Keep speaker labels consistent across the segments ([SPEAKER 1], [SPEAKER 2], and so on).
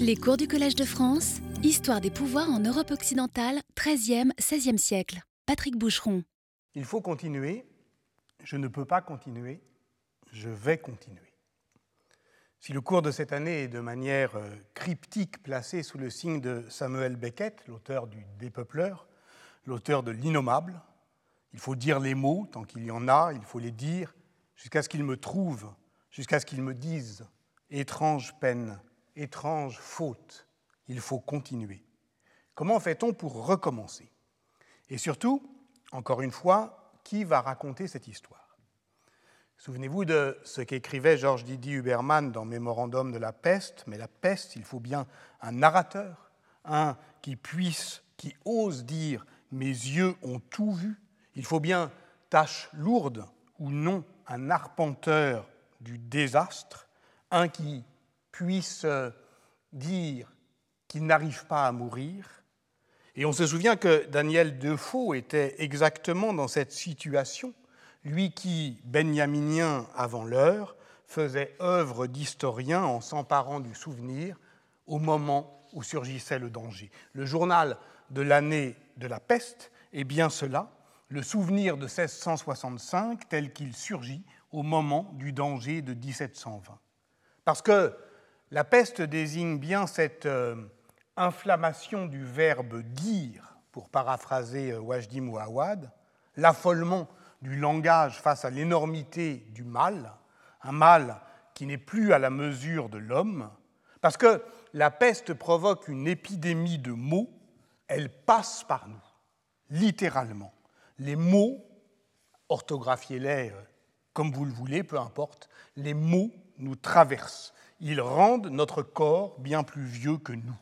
[SPEAKER 1] Les cours du Collège de France, Histoire des pouvoirs en Europe occidentale, 13e, 16e siècle. Patrick Boucheron.
[SPEAKER 2] Il faut continuer. Je ne peux pas continuer. Je vais continuer. Si le cours de cette année est de manière euh, cryptique placé sous le signe de Samuel Beckett, l'auteur du Dépeupleur, l'auteur de L'Innommable, il faut dire les mots tant qu'il y en a, il faut les dire jusqu'à ce qu'ils me trouvent, jusqu'à ce qu'ils me disent étrange peine, étrange faute, il faut continuer. Comment fait-on pour recommencer? Et surtout, encore une fois, qui va raconter cette histoire? Souvenez-vous de ce qu'écrivait Georges Didier Huberman dans Mémorandum de la peste, mais la peste, il faut bien un narrateur, un qui puisse, qui ose dire Mes yeux ont tout vu. Il faut bien, tâche lourde ou non, un arpenteur du désastre, un qui puisse dire qu'il n'arrive pas à mourir. Et on se souvient que Daniel Defoe était exactement dans cette situation, lui qui, benjaminien avant l'heure, faisait œuvre d'historien en s'emparant du souvenir au moment où surgissait le danger. Le journal de l'année de la peste est bien cela, le souvenir de 1665 tel qu'il surgit au moment du danger de 1720. Parce que la peste désigne bien cette euh, inflammation du verbe dire, pour paraphraser euh, Wajdi Mouawad, l'affolement du langage face à l'énormité du mal, un mal qui n'est plus à la mesure de l'homme, parce que la peste provoque une épidémie de mots, elle passe par nous, littéralement. Les mots, orthographiez-les euh, comme vous le voulez, peu importe, les mots nous traversent. Ils rendent notre corps bien plus vieux que nous.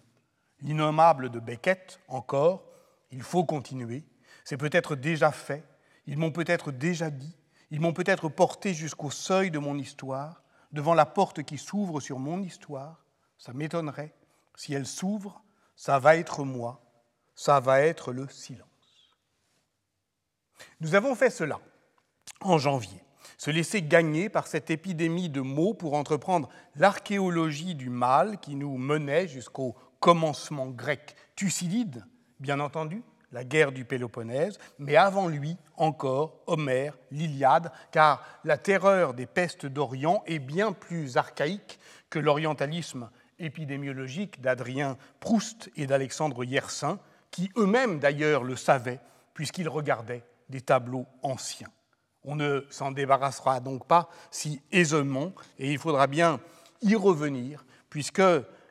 [SPEAKER 2] L'innommable de Beckett, encore, il faut continuer. C'est peut-être déjà fait, ils m'ont peut-être déjà dit, ils m'ont peut-être porté jusqu'au seuil de mon histoire, devant la porte qui s'ouvre sur mon histoire. Ça m'étonnerait. Si elle s'ouvre, ça va être moi, ça va être le silence. Nous avons fait cela en janvier se laisser gagner par cette épidémie de mots pour entreprendre l'archéologie du mal qui nous menait jusqu'au commencement grec Thucydide, bien entendu, la guerre du Péloponnèse, mais avant lui encore Homère, l'Iliade, car la terreur des pestes d'Orient est bien plus archaïque que l'orientalisme épidémiologique d'Adrien Proust et d'Alexandre Yersin, qui eux-mêmes d'ailleurs le savaient, puisqu'ils regardaient des tableaux anciens. On ne s'en débarrassera donc pas si aisément, et il faudra bien y revenir, puisque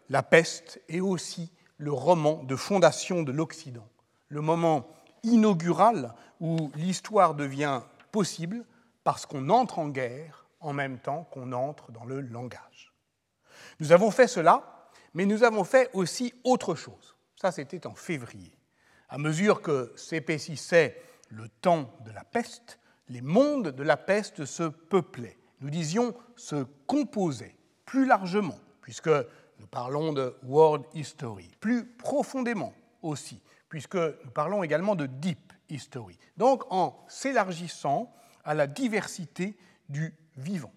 [SPEAKER 2] la peste est aussi le roman de fondation de l'Occident, le moment inaugural où l'histoire devient possible parce qu'on entre en guerre en même temps qu'on entre dans le langage. Nous avons fait cela, mais nous avons fait aussi autre chose. Ça, c'était en février. À mesure que s'épaississait le temps de la peste, les mondes de la peste se peuplaient, nous disions se composaient plus largement, puisque nous parlons de world history, plus profondément aussi, puisque nous parlons également de deep history. Donc en s'élargissant à la diversité du vivant.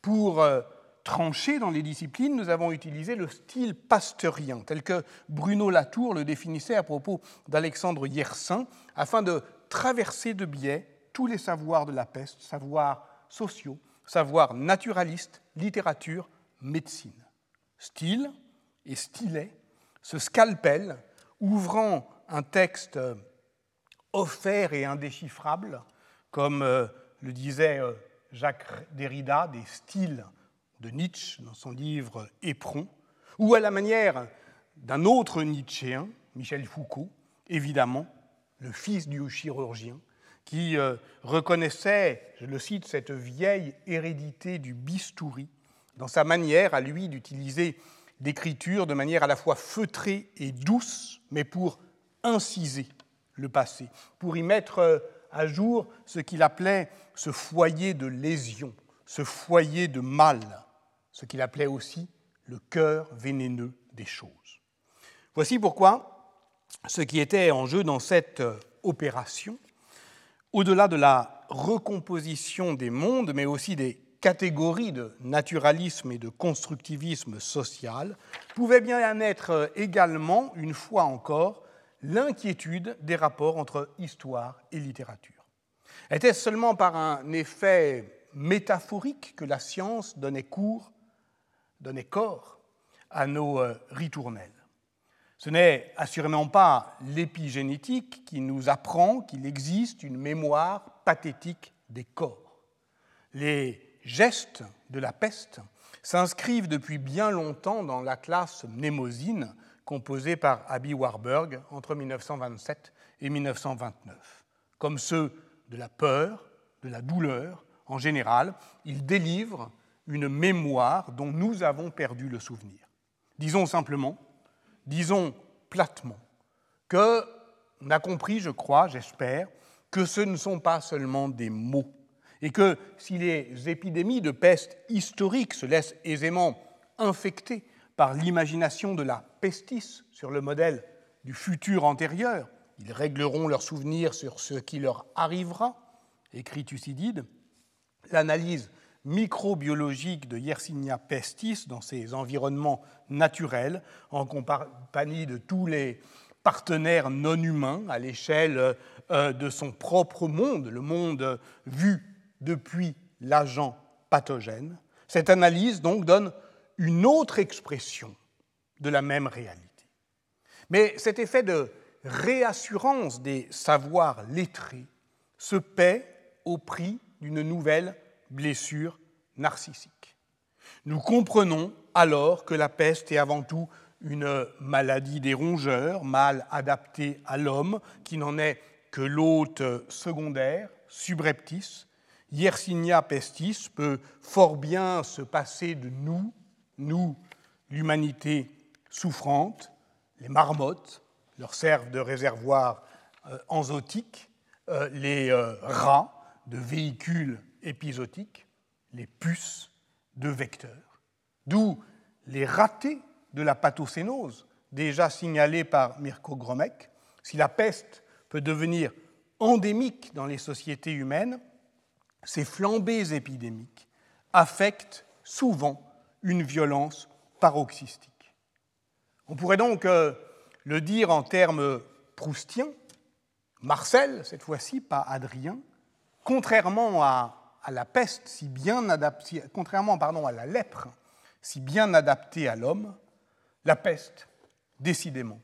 [SPEAKER 2] Pour euh, trancher dans les disciplines, nous avons utilisé le style pasteurien, tel que Bruno Latour le définissait à propos d'Alexandre Yersin, afin de traverser de biais tous les savoirs de la peste, savoirs sociaux, savoirs naturalistes, littérature, médecine. Style et stylet, ce scalpel ouvrant un texte offert et indéchiffrable, comme euh, le disait euh, Jacques Derrida, des styles de Nietzsche dans son livre Éperon, ou à la manière d'un autre Nietzschéen, Michel Foucault, évidemment, le fils du chirurgien, qui euh, reconnaissait, je le cite, cette vieille hérédité du bistouri dans sa manière à lui d'utiliser l'écriture de manière à la fois feutrée et douce, mais pour inciser le passé, pour y mettre euh, à jour ce qu'il appelait ce foyer de lésion, ce foyer de mal, ce qu'il appelait aussi le cœur vénéneux des choses. Voici pourquoi ce qui était en jeu dans cette euh, opération, au-delà de la recomposition des mondes, mais aussi des catégories de naturalisme et de constructivisme social, pouvait bien être également, une fois encore, l'inquiétude des rapports entre histoire et littérature. Était-ce seulement par un effet métaphorique que la science donnait cours, donnait corps à nos euh, ritournelles? Ce n'est assurément pas l'épigénétique qui nous apprend qu'il existe une mémoire pathétique des corps. Les gestes de la peste s'inscrivent depuis bien longtemps dans la classe mnémosine composée par Abby Warburg entre 1927 et 1929. Comme ceux de la peur, de la douleur, en général, ils délivrent une mémoire dont nous avons perdu le souvenir. Disons simplement, disons platement, que on a compris, je crois, j'espère, que ce ne sont pas seulement des mots, et que si les épidémies de peste historiques se laissent aisément infecter par l'imagination de la pestis sur le modèle du futur antérieur, ils régleront leurs souvenirs sur ce qui leur arrivera, écrit Thucydide, l'analyse microbiologique de Yersinia pestis dans ses environnements naturels, en compagnie de tous les partenaires non humains à l'échelle euh, de son propre monde, le monde vu depuis l'agent pathogène. Cette analyse donc donne une autre expression de la même réalité. Mais cet effet de réassurance des savoirs lettrés se paie au prix d'une nouvelle blessure narcissique. Nous comprenons alors que la peste est avant tout une maladie des rongeurs, mal adaptée à l'homme, qui n'en est que l'hôte secondaire, subreptice. Yersinia pestis peut fort bien se passer de nous, nous, l'humanité souffrante, les marmottes leur servent de réservoir euh, enzotique, euh, les euh, rats de véhicules épisodiques, les puces de vecteurs. D'où les ratés de la pathocénose, déjà signalés par Mirko Gromek. Si la peste peut devenir endémique dans les sociétés humaines, ces flambées épidémiques affectent souvent une violence paroxystique. On pourrait donc euh, le dire en termes proustiens, Marcel, cette fois-ci, pas Adrien, contrairement à, la peste, si bien adapté, contrairement à la lèpre, si bien adaptée à l'homme, la peste, décidément,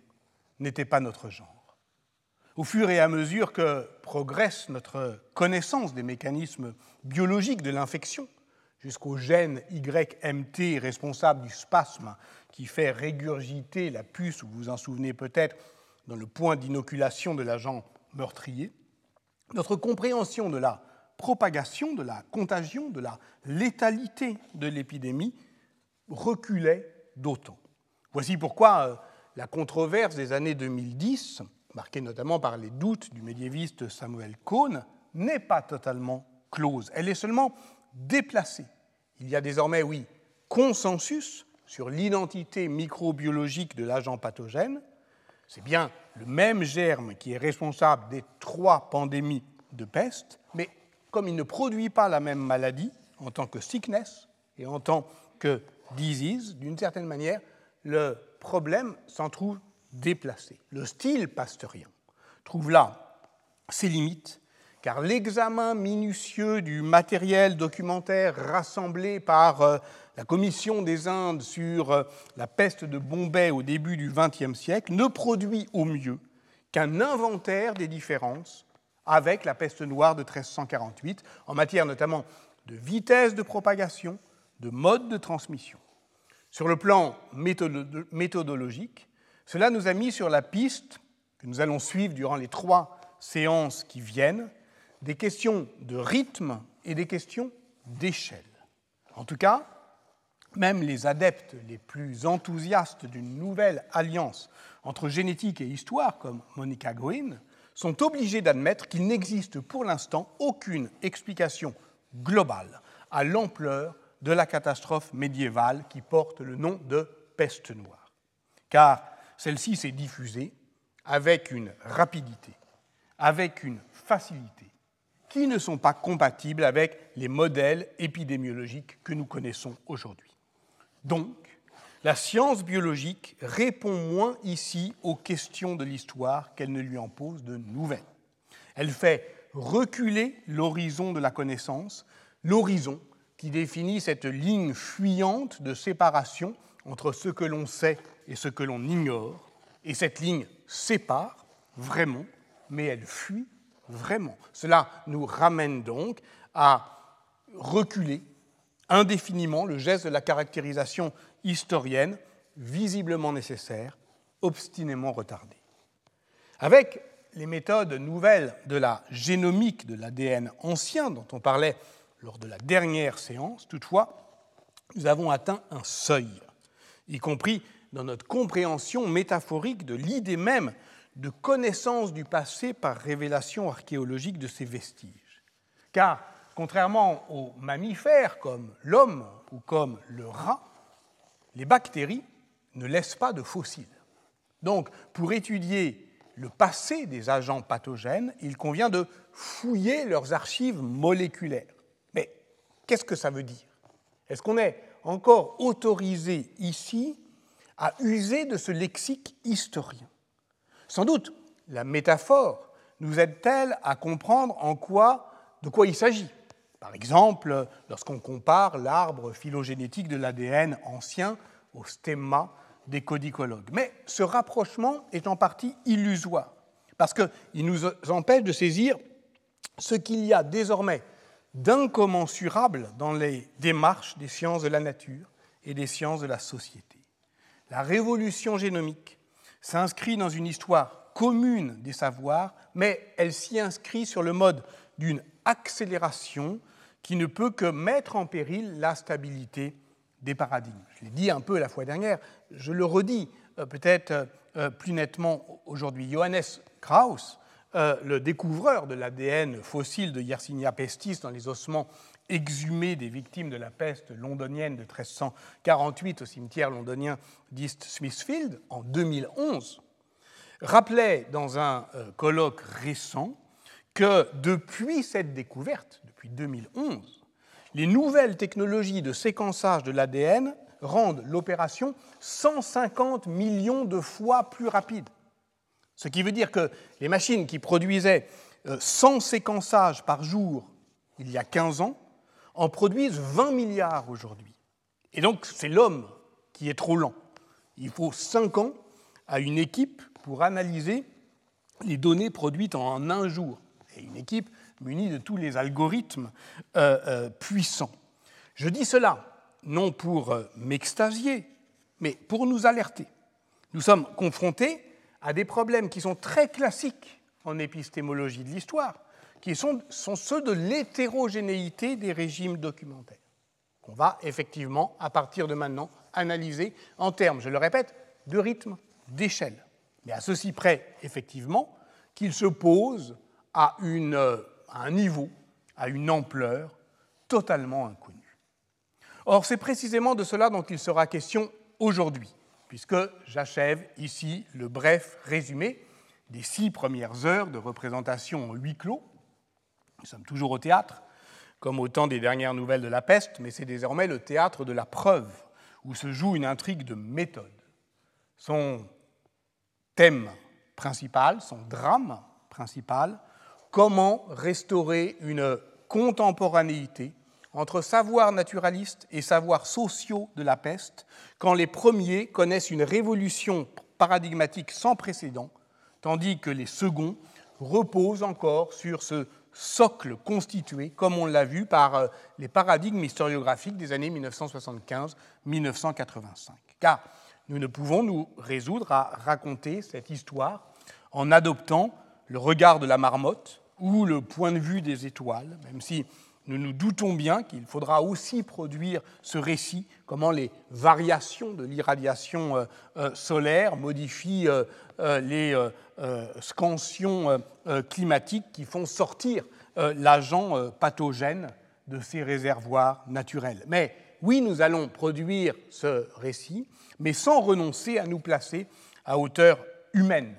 [SPEAKER 2] n'était pas notre genre. Au fur et à mesure que progresse notre connaissance des mécanismes biologiques de l'infection, jusqu'au gène YMT responsable du spasme qui fait régurgiter la puce, vous vous en souvenez peut-être, dans le point d'inoculation de l'agent meurtrier, notre compréhension de la propagation, de la contagion, de la létalité de l'épidémie reculait d'autant. Voici pourquoi euh, la controverse des années 2010, marquée notamment par les doutes du médiéviste Samuel Cohn, n'est pas totalement close. Elle est seulement déplacée il y a désormais, oui, consensus sur l'identité microbiologique de l'agent pathogène. C'est bien le même germe qui est responsable des trois pandémies de peste, mais comme il ne produit pas la même maladie en tant que sickness et en tant que disease, d'une certaine manière, le problème s'en trouve déplacé. Le style pasteurien trouve là ses limites car l'examen minutieux du matériel documentaire rassemblé par euh, la Commission des Indes sur euh, la peste de Bombay au début du XXe siècle ne produit au mieux qu'un inventaire des différences avec la peste noire de 1348, en matière notamment de vitesse de propagation, de mode de transmission. Sur le plan méthodologique, cela nous a mis sur la piste que nous allons suivre durant les trois séances qui viennent, des questions de rythme et des questions d'échelle. En tout cas, même les adeptes les plus enthousiastes d'une nouvelle alliance entre génétique et histoire, comme Monica Green, sont obligés d'admettre qu'il n'existe pour l'instant aucune explication globale à l'ampleur de la catastrophe médiévale qui porte le nom de peste noire. Car celle-ci s'est diffusée avec une rapidité, avec une facilité qui ne sont pas compatibles avec les modèles épidémiologiques que nous connaissons aujourd'hui. Donc, la science biologique répond moins ici aux questions de l'histoire qu'elle ne lui en pose de nouvelles. Elle fait reculer l'horizon de la connaissance, l'horizon qui définit cette ligne fuyante de séparation entre ce que l'on sait et ce que l'on ignore. Et cette ligne sépare vraiment, mais elle fuit vraiment. Cela nous ramène donc à reculer indéfiniment le geste de la caractérisation historienne, visiblement nécessaire, obstinément retardé. Avec les méthodes nouvelles de la génomique de l'ADN ancien dont on parlait lors de la dernière séance, toutefois, nous avons atteint un seuil, y compris dans notre compréhension métaphorique de l'idée même de connaissance du passé par révélation archéologique de ces vestiges. Car, contrairement aux mammifères comme l'homme ou comme le rat, les bactéries ne laissent pas de fossiles. Donc, pour étudier le passé des agents pathogènes, il convient de fouiller leurs archives moléculaires. Mais qu'est-ce que ça veut dire? Est-ce qu'on est encore autorisé ici à user de ce lexique historien? Sans doute, la métaphore nous aide-t-elle à comprendre en quoi, de quoi il s'agit. Par exemple, lorsqu'on compare l'arbre phylogénétique de l'ADN ancien au stemma des codicologues. Mais ce rapprochement est en partie illusoire, parce qu'il nous empêche de saisir ce qu'il y a désormais d'incommensurable dans les démarches des sciences de la nature et des sciences de la société. La révolution génomique s'inscrit dans une histoire commune des savoirs, mais elle s'y inscrit sur le mode d'une accélération qui ne peut que mettre en péril la stabilité des paradigmes. Je l'ai dit un peu la fois dernière, je le redis euh, peut-être euh, euh, plus nettement aujourd'hui. Johannes Krauss, le découvreur de l'ADN fossile de Yersinia pestis dans les ossements exhumés des victimes de la peste londonienne de 1348 au cimetière londonien d'East Smithfield en 2011, rappelait dans un colloque récent que depuis cette découverte, depuis 2011, les nouvelles technologies de séquençage de l'ADN rendent l'opération 150 millions de fois plus rapide. Ce qui veut dire que les machines qui produisaient 100 euh, séquençages par jour il y a 15 ans en produisent 20 milliards aujourd'hui. Et donc c'est l'homme qui est trop lent. Il faut 5 ans à une équipe pour analyser les données produites en un jour. Et une équipe muni de tous les algorithmes euh, euh, puissants. Je dis cela non pour euh, m'extasier, mais pour nous alerter. Nous sommes confrontés à des problèmes qui sont très classiques en épistémologie de l'histoire, qui sont, sont ceux de l'hétérogénéité des régimes documentaires, qu'on va effectivement, à partir de maintenant, analyser en termes, je le répète, de rythme, d'échelle. Mais à ceci près, effectivement, qu'il se pose à un niveau, à une ampleur totalement inconnue. Or, c'est précisément de cela dont il sera question aujourd'hui, puisque j'achève ici le bref résumé des six premières heures de représentation en huis clos. Nous sommes toujours au théâtre, comme au temps des dernières nouvelles de la peste, mais c'est désormais le théâtre de la preuve, où se joue une intrigue de méthode. Son thème principal, son drame principal, comment restaurer une contemporanéité entre savoirs naturalistes et savoirs sociaux de la peste, quand les premiers connaissent une révolution paradigmatique sans précédent, tandis que les seconds reposent encore sur ce socle constitué, comme on l'a vu, par euh, les paradigmes historiographiques des années 1975-1985. Car nous ne pouvons nous résoudre à raconter cette histoire en adoptant le regard de la marmotte, ou le point de vue des étoiles, même si nous nous doutons bien qu'il faudra aussi produire ce récit, comment les variations de l'irradiation euh, euh, solaire modifient euh, les scansions climatiques qui font sortir l'agent pathogène de ces réservoirs naturels. Mais oui, nous allons produire ce récit, mais sans renoncer à nous placer à hauteur humaine,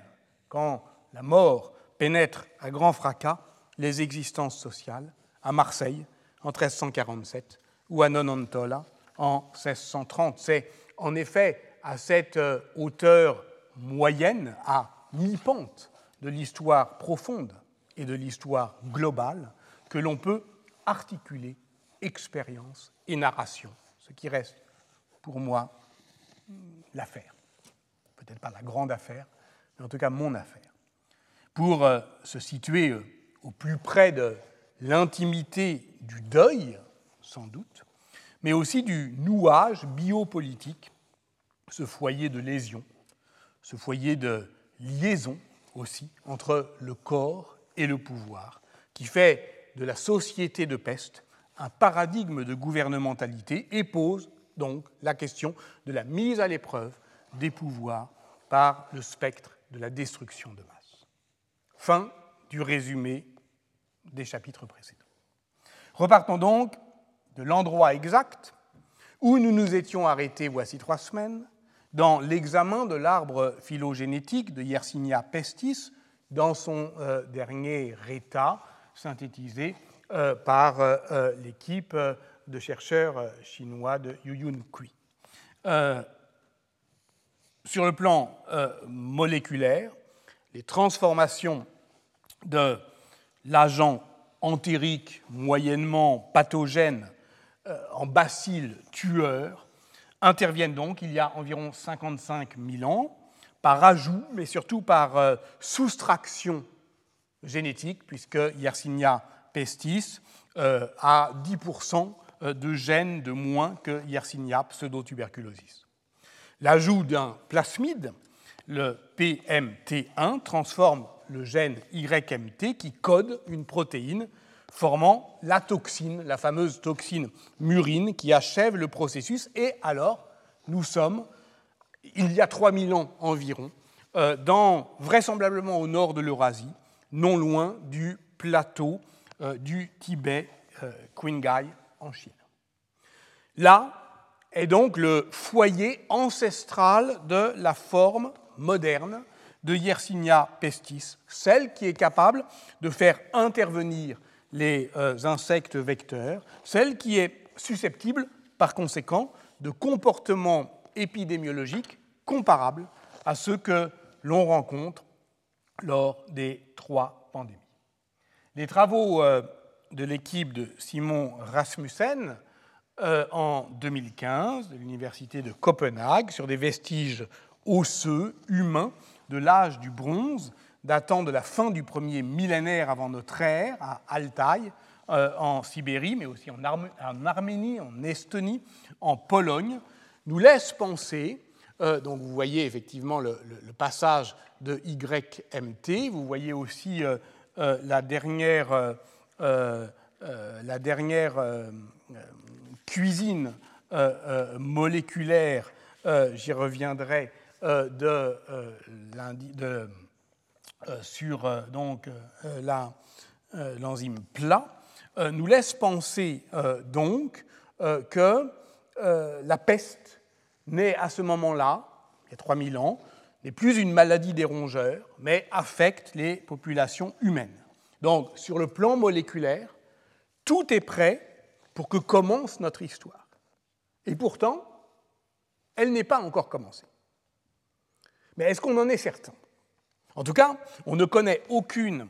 [SPEAKER 2] quand la mort pénètre à grand fracas les existences sociales à Marseille en 1347 ou à Nonantola en 1630. C'est en effet à cette euh, hauteur moyenne, à mi-pente de l'histoire profonde et de l'histoire globale, que l'on peut articuler expérience et narration, ce qui reste pour moi l'affaire. Peut-être pas la grande affaire, mais en tout cas mon affaire. Pour euh, se situer euh, au plus près de l'intimité du deuil, sans doute, mais aussi du nouage biopolitique, ce foyer de lésion, ce foyer de liaison aussi entre le corps et le pouvoir, qui fait de la société de peste un paradigme de gouvernementalité et pose donc la question de la mise à l'épreuve des pouvoirs par le spectre de la destruction de masse. Fin du résumé des chapitres précédents. Repartons donc de l'endroit exact où nous nous étions arrêtés voici trois semaines, dans l'examen de l'arbre phylogénétique de Yersinia pestis dans son euh, dernier état synthétisé euh, par euh, l'équipe de chercheurs chinois de Yuyun Kui. sur le plan moléculaire, les transformations de l'agent entérique moyennement pathogène en bacille tueur interviennent donc il y a environ 55 000 ans par ajout, mais surtout par soustraction génétique, puisque Yersinia pestis euh, a 10% euh, de gènes de moins que Yersinia pseudotuberculosis. L'ajout d'un plasmide, le PMT1, transforme le gène YMT qui code une protéine formant la toxine, la fameuse toxine murine qui achève le processus. Et alors, nous sommes, il y a 3000 ans environ, euh, dans, vraisemblablement au nord de l'Eurasie, non loin du plateau euh, du Tibet, euh, Qinghai, en Chine. Là est donc le foyer ancestral de la forme moderne de Yersinia pestis, celle qui est capable de faire intervenir les euh, insectes vecteurs, celle qui est susceptible, par conséquent, de comportements épidémiologiques comparables à ceux que l'on rencontre lors des trois pandémies. Les travaux euh, de l'équipe de Simon Rasmussen euh, en 2015 de l'Université de Copenhague sur des vestiges osseux humains de l'âge du bronze datant de la fin du premier millénaire avant notre ère à Altaï, euh, en Sibérie, mais aussi en, Arménie, en Estonie, en Pologne, nous laisse penser, donc vous voyez effectivement le, passage de YMT, vous voyez aussi euh, la dernière, euh, euh, la dernière cuisine moléculaire, j'y reviendrai, de, de, sur donc l'enzyme plat, nous laisse penser donc que la peste naît à ce moment-là, il y a 3000 ans, n'est plus une maladie des rongeurs, mais affecte les populations humaines. Donc, sur le plan moléculaire, tout est prêt pour que commence notre histoire. Et pourtant, elle n'est pas encore commencée. Mais est-ce qu'on en est certain? En tout cas, on ne connaît aucune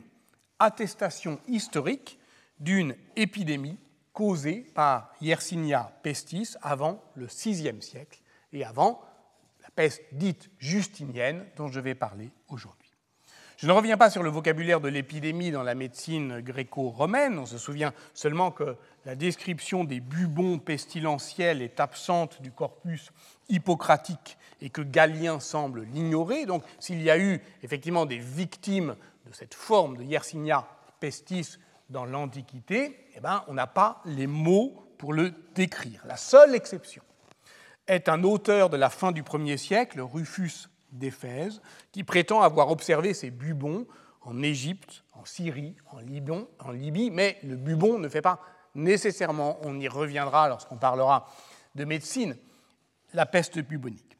[SPEAKER 2] attestation historique d'une épidémie causée par Yersinia pestis avant le VIe siècle et avant peste dite justinienne dont je vais parler aujourd'hui. Je ne reviens pas sur le vocabulaire de l'épidémie dans la médecine gréco-romaine. On se souvient seulement que la description des bubons pestilentiels est absente du corpus hippocratique et que Galien semble l'ignorer. Donc, s'il y a eu effectivement des victimes de cette forme de Yersinia pestis dans l'Antiquité, eh ben, on n'a pas les mots pour le décrire. La seule exception est un auteur de la fin du 1er siècle, Rufus d'Éphèse, qui prétend avoir observé ces bubons en Égypte, en Syrie, en, Libye, mais le bubon ne fait pas nécessairement, on y reviendra lorsqu'on parlera de médecine, la peste bubonique.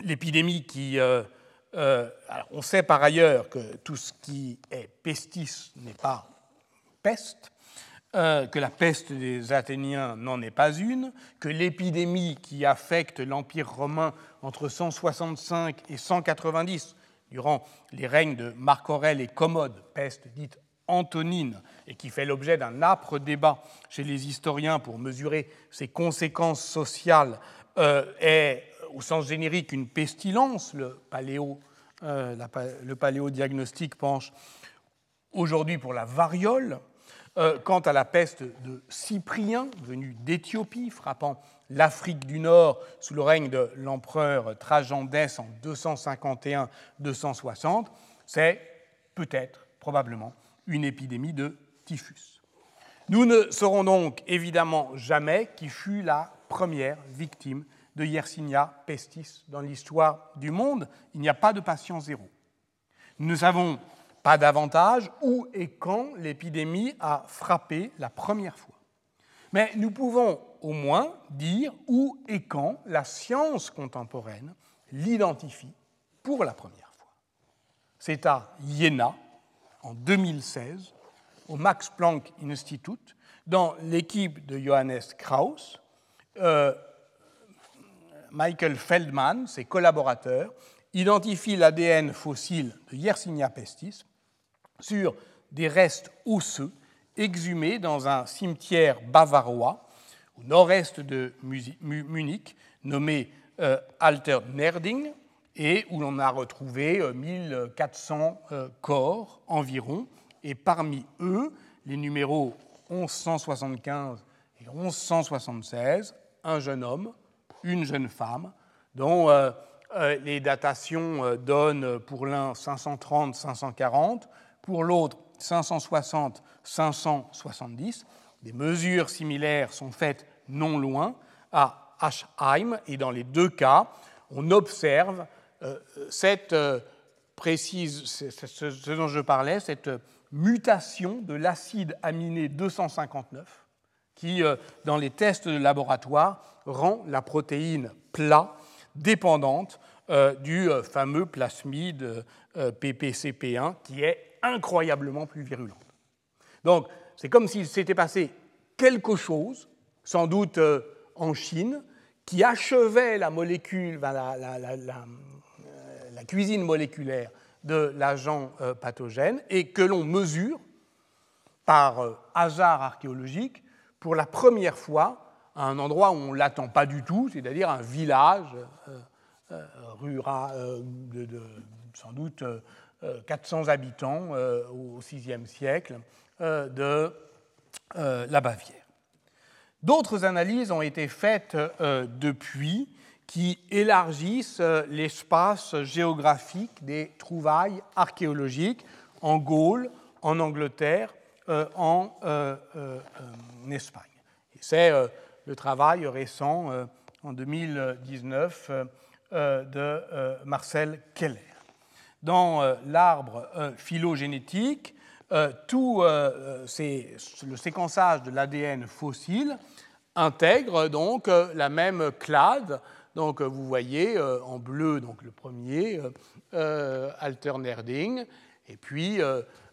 [SPEAKER 2] L'épidémie qui... Euh, euh, on sait par ailleurs que tout ce qui est pestis n'est pas peste, que la peste des Athéniens n'en est pas une, que l'épidémie qui affecte l'Empire romain entre 165 et 190, durant les règnes de Marc Aurèle et Commode, peste dite antonine, et qui fait l'objet d'un âpre débat chez les historiens pour mesurer ses conséquences sociales, euh, est au sens générique une pestilence. Le euh, le paléodiagnostic penche aujourd'hui pour la variole. Euh, quant à la peste de Cyprien, venu d'Éthiopie, frappant l'Afrique du Nord sous le règne de l'empereur Trajan d'Es en 251-260, c'est peut-être, probablement, une épidémie de typhus. Nous ne saurons donc évidemment jamais qui fut la première victime de Yersinia pestis dans l'histoire du monde. Il n'y a pas de patient zéro. Nous savons pas davantage où et quand l'épidémie a frappé la première fois. Mais nous pouvons au moins dire où et quand la science contemporaine l'identifie pour la première fois. C'est à Iéna, en 2016, au Max Planck Institute, dans l'équipe de Johannes Krauss, euh, Michael Feldman, ses collaborateurs, identifient l'ADN fossile de Yersinia pestis sur des restes osseux exhumés dans un cimetière bavarois au nord-est de Munich, nommé euh, Alter Nerding, et où l'on a retrouvé 1400 euh, euh, corps environ, et parmi eux, les numéros 1175 et 1176, un jeune homme, une jeune femme, dont les datations donnent pour l'un 530-540, pour l'autre 560-570. Des mesures similaires sont faites non loin, à Aschheim, et dans les deux cas, on observe euh, cette euh, précise, ce dont je parlais, cette mutation de l'acide aminé 259, qui, euh, dans les tests de laboratoire, rend la protéine plat dépendante du fameux plasmide PPCP1, qui est incroyablement plus virulente. Donc, c'est comme s'il s'était passé quelque chose, sans doute euh, en Chine, qui achevait la molécule, la, cuisine moléculaire de l'agent euh, pathogène et que l'on mesure par euh, hasard archéologique pour la première fois à un endroit où on ne l'attend pas du tout, c'est-à-dire un village rural, de, sans doute 400 habitants au VIe siècle de la Bavière. D'autres analyses ont été faites euh, depuis qui élargissent euh, l'espace géographique des trouvailles archéologiques en Gaule, en Angleterre, euh, en Espagne. C'est le travail récent en 2019 de Marcel Keller. Dans l'arbre phylogénétique, tout le séquençage de l'ADN fossile intègre donc euh, la même clade. Donc euh, vous voyez euh, en bleu donc le premier Alternerding et puis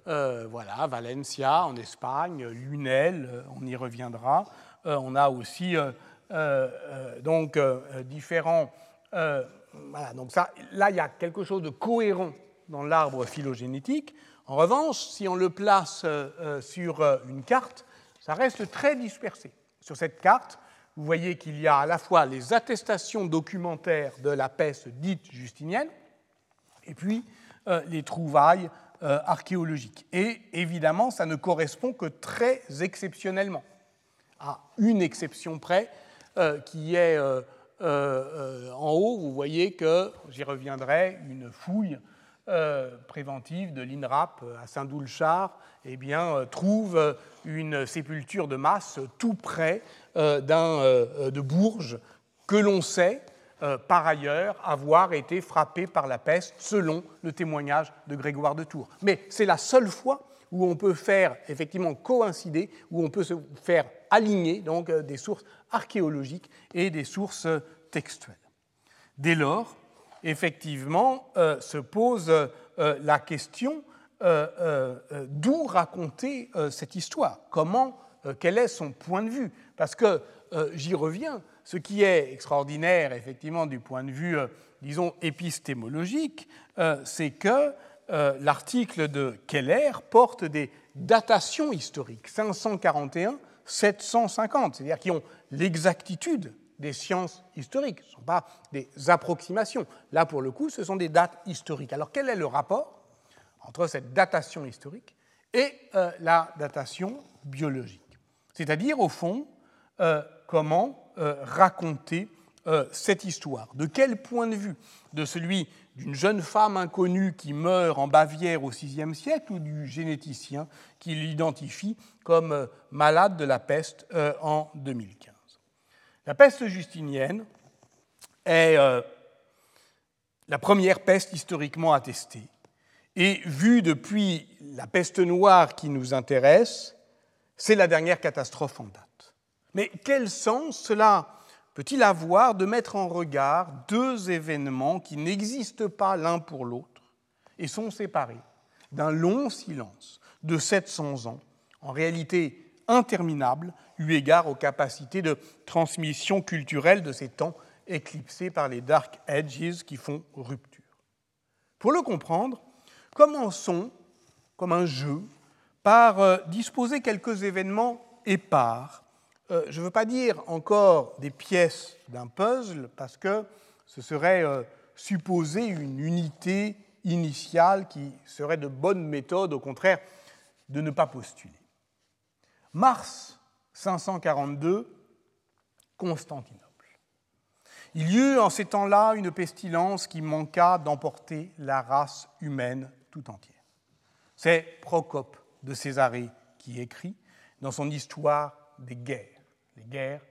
[SPEAKER 2] voilà Valencia en Espagne, Lunel, on y reviendra. on a aussi donc différents donc ça, là, il y a quelque chose de cohérent dans l'arbre phylogénétique. En revanche, si on le place sur une carte, ça reste très dispersé. Sur cette carte, vous voyez qu'il y a à la fois les attestations documentaires de la peste dite justinienne, et puis euh, les trouvailles euh, archéologiques. Et évidemment, ça ne correspond que très exceptionnellement, à une exception près, euh, qui est en haut, vous voyez que, j'y reviendrai, une fouille préventive de l'INRAP à Saint-Doulchard eh trouve une sépulture de masse tout près euh, euh, de Bourges que l'on sait euh, par ailleurs avoir été frappé par la peste selon le témoignage de Grégoire de Tours. Mais c'est la seule fois où on peut faire effectivement coïncider, où on peut se faire aligner des sources archéologiques et des sources textuelles. Dès lors, effectivement, se pose la question euh, euh, euh, d'où raconter cette histoire? Comment quel est son point de vue? Parce que, j'y reviens, ce qui est extraordinaire, effectivement, du point de vue, disons, épistémologique, c'est que l'article de Keller porte des datations historiques, 541, 750, c'est-à-dire qui ont l'exactitude des sciences historiques, ce ne sont pas des approximations. Là, pour le coup, ce sont des dates historiques. Alors, quel est le rapport entre cette datation historique et euh, la datation biologique? C'est-à-dire, au fond, euh, comment euh, raconter cette histoire? De quel point de vue? De celui d'une jeune femme inconnue qui meurt en Bavière au VIe siècle ou du généticien qui l'identifie comme malade de la peste en 2015 la peste justinienne est euh, la première peste historiquement attestée. Et vue depuis la peste noire qui nous intéresse, c'est la dernière catastrophe en date. Mais quel sens cela peut-il avoir de mettre en regard deux événements qui n'existent pas l'un pour l'autre et sont séparés d'un long silence de 700 ans, en réalité interminable, eu égard aux capacités de transmission culturelle de ces temps éclipsés par les dark edges qui font rupture. Pour le comprendre, commençons, comme un jeu, par euh, disposer quelques événements épars. Euh, je ne veux pas dire encore des pièces d'un puzzle, parce que ce serait euh, supposer une unité initiale qui serait de bonne méthode, au contraire, de ne pas postuler. Mars 542, Constantinople. Il y eut en ces temps-là une pestilence qui manqua d'emporter la race humaine tout entière. C'est Procope de Césarée qui écrit dans son histoire des guerres, les guerres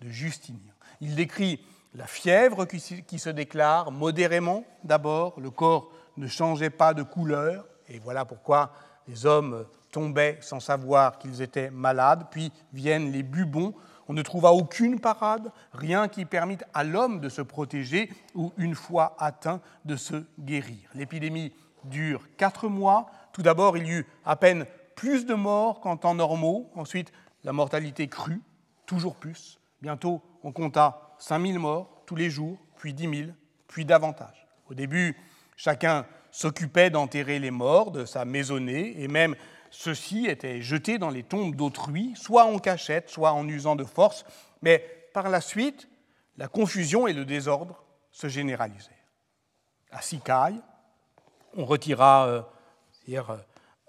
[SPEAKER 2] de Justinien. Il décrit la fièvre qui se déclare modérément d'abord, le corps ne changeait pas de couleur, et voilà pourquoi les hommes tombaient sans savoir qu'ils étaient malades, puis viennent les bubons. On ne trouva aucune parade, rien qui permette à l'homme de se protéger ou, une fois atteint, de se guérir. L'épidémie dure quatre mois. Tout d'abord, il y eut à peine plus de morts qu'en temps normaux. Ensuite, la mortalité crut, toujours plus. Bientôt, on compta 5000 morts tous les jours, puis 10 000, puis davantage. Au début, chacun s'occupait d'enterrer les morts de sa maisonnée, et même ceux-ci étaient jetés dans les tombes d'autrui, soit en cachette, soit en usant de force, mais par la suite, la confusion et le désordre se généralisèrent. À Sikaï, on retira, euh, euh,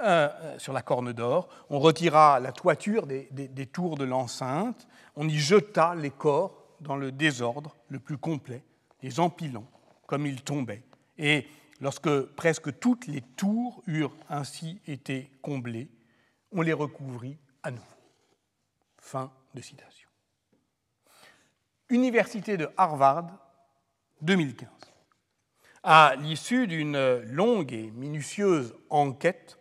[SPEAKER 2] euh, sur la corne d'or, on retira la toiture des, des tours de l'enceinte, on y jeta les corps dans le désordre le plus complet, les empilant comme ils tombaient. Et Lorsque presque toutes les tours eurent ainsi été comblées, on les recouvrit à nouveau. Fin de citation. Université de Harvard, 2015. À l'issue d'une longue et minutieuse enquête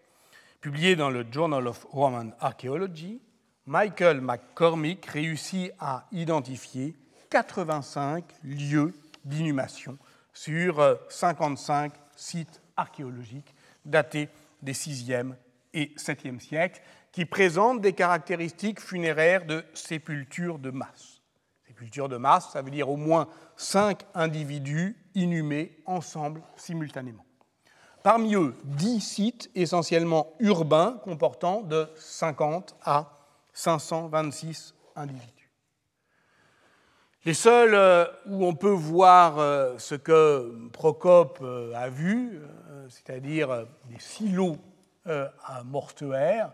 [SPEAKER 2] publiée dans le Journal of Roman Archaeology, Michael McCormick réussit à identifier 85 lieux d'inhumation sur 55 sites archéologiques datés des 6e et 7e siècles, qui présentent des caractéristiques funéraires de sépultures de masse. Sépultures de masse, ça veut dire au moins cinq individus inhumés ensemble simultanément. Parmi eux, 10 sites essentiellement urbains comportant de 50 à 526 individus. Les seuls euh, où on peut voir euh, ce que Procope euh, a vu, c'est-à-dire des silos à mortuaires,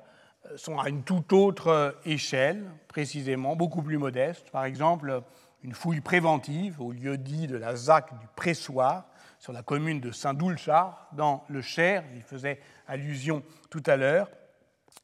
[SPEAKER 2] sont à une toute autre échelle, précisément, beaucoup plus modeste. Par exemple, une fouille préventive au lieu dit de la ZAC du Pressoir, sur la commune de Saint-Doulchard, dans le Cher, j'y faisais allusion tout à l'heure,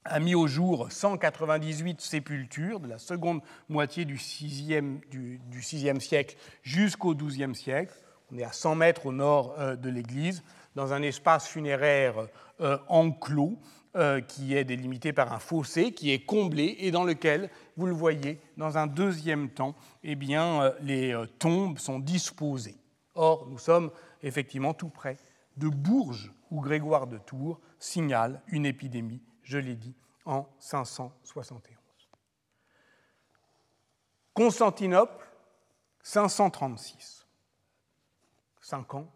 [SPEAKER 2] a mis au jour 198 sépultures de la seconde moitié du VIe, du, siècle jusqu'au XIIe siècle. On est à 100 mètres au nord euh, de l'église, dans un espace funéraire euh, enclos euh, qui est délimité par un fossé, qui est comblé et dans lequel, vous le voyez, dans un deuxième temps, eh bien, les tombes sont disposées. Or, nous sommes effectivement tout près de Bourges, où Grégoire de Tours signale une épidémie je l'ai dit, en 571. Constantinople, 536. Cinq ans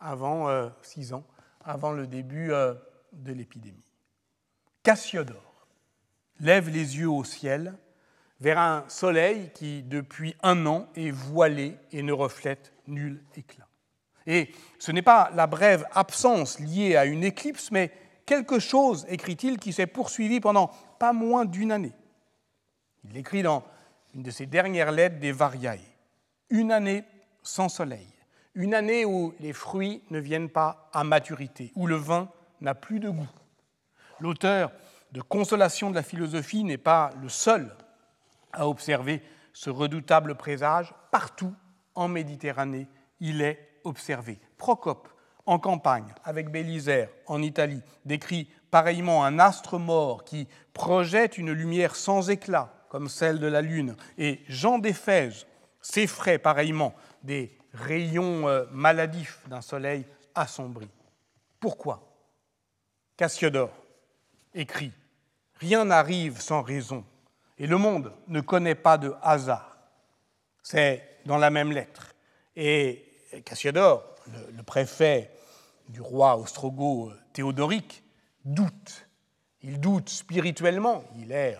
[SPEAKER 2] avant, euh, six ans avant le début euh, de l'épidémie. Cassiodore lève les yeux au ciel vers un soleil qui, depuis un an, est voilé et ne reflète nul éclat. Et ce n'est pas la brève absence liée à une éclipse, mais quelque chose, écrit-il, qui s'est poursuivi pendant pas moins d'une année. Il écrit dans une de ses dernières lettres des Variae. Une année sans soleil, une année où les fruits ne viennent pas à maturité, où le vin n'a plus de goût. L'auteur de Consolation de la philosophie n'est pas le seul à observer ce redoutable présage. Partout en Méditerranée, il est observé. Procope, en campagne, avec Bélisère, en Italie, décrit pareillement un astre mort qui projette une lumière sans éclat, comme celle de la Lune. Et Jean d'Éphèse s'effraie pareillement des rayons euh, maladifs d'un soleil assombri. Pourquoi? Cassiodore écrit Rien n'arrive sans raison, et le monde ne connaît pas de hasard. C'est dans la même lettre. Et Cassiodore, le, préfet du roi ostrogo Théodoric, doute. Il doute spirituellement. Il est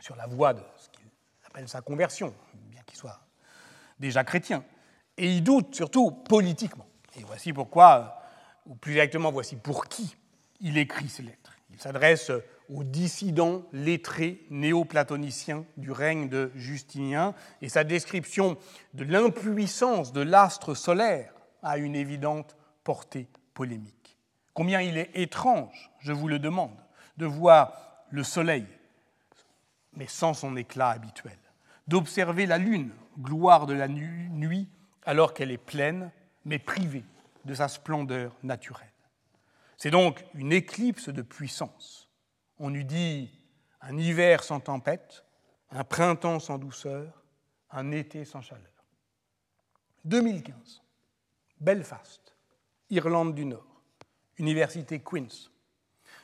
[SPEAKER 2] sur la voie de ce qu'il appelle sa conversion, bien qu'il soit déjà chrétien. Et il doute surtout politiquement. Et voici pourquoi, ou plus exactement, voici pour qui il écrit ces lettres. Il s'adresse aux dissidents lettrés néo-platoniciens du règne de Justinien, et sa description de l'impuissance de l'astre solaire a une évidente portée polémique. Combien il est étrange, je vous le demande, de voir le soleil, mais sans son éclat habituel, d'observer la lune, gloire de la nuit, alors qu'elle est pleine, mais privée de sa splendeur naturelle. C'est donc une éclipse de puissance. On eût dit un hiver sans tempête, un printemps sans douceur, un été sans chaleur. 2015, Belfast, Irlande du Nord, Université Queen's.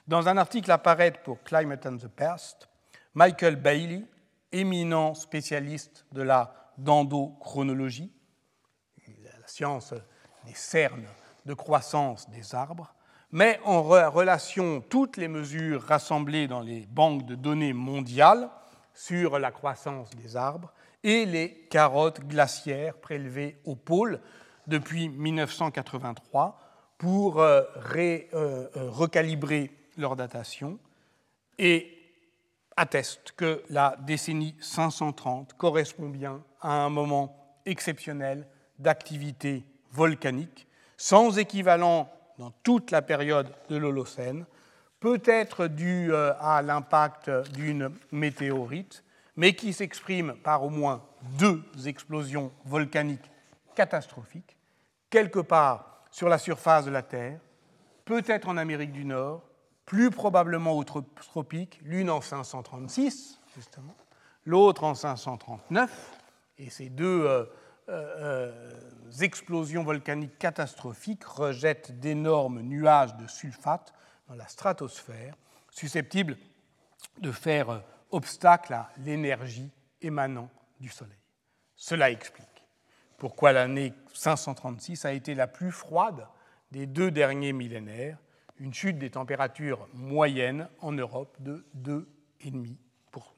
[SPEAKER 2] Dans un article à paraître pour Climate and the Past, Michael Bailey, éminent spécialiste de la dendrochronologie, la science des cernes de croissance des arbres, met en relation toutes les mesures rassemblées dans les banques de données mondiales sur la croissance des arbres et les carottes glaciaires prélevées au pôle depuis 1983 pour euh, euh, euh, recalibrer leur datation et atteste que la décennie 530 correspond bien à un moment exceptionnel d'activité volcanique, sans équivalent dans toute la période de l'Holocène, peut être dû euh, à l'impact d'une météorite, mais qui s'exprime par au moins deux explosions volcaniques catastrophiques, quelque part sur la surface de la Terre, peut-être en Amérique du Nord, plus probablement au tropique, l'une en 536, justement, l'autre en 539, et ces deux euh, explosions volcaniques catastrophiques rejettent d'énormes nuages de sulfate dans la stratosphère, susceptibles de faire euh, obstacle à l'énergie émanant du Soleil. Cela explique pourquoi l'année 536 a été la plus froide des deux derniers millénaires, une chute des températures moyennes en Europe de 2,5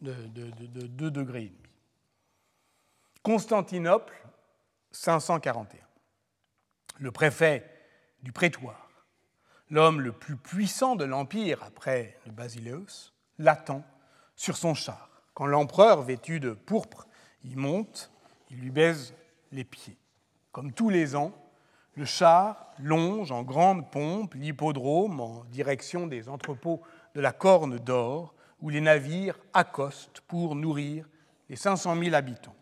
[SPEAKER 2] de, de, 2 degrés. Constantinople 541. Le préfet du prétoire, l'homme le plus puissant de l'Empire après le Basileus, l'attend sur son char. Quand l'empereur, vêtu de pourpre, y monte, il lui baise les pieds. Comme tous les ans, le char longe en grande pompe l'hippodrome en direction des entrepôts de la Corne d'Or, où les navires accostent pour nourrir les 500 000 habitants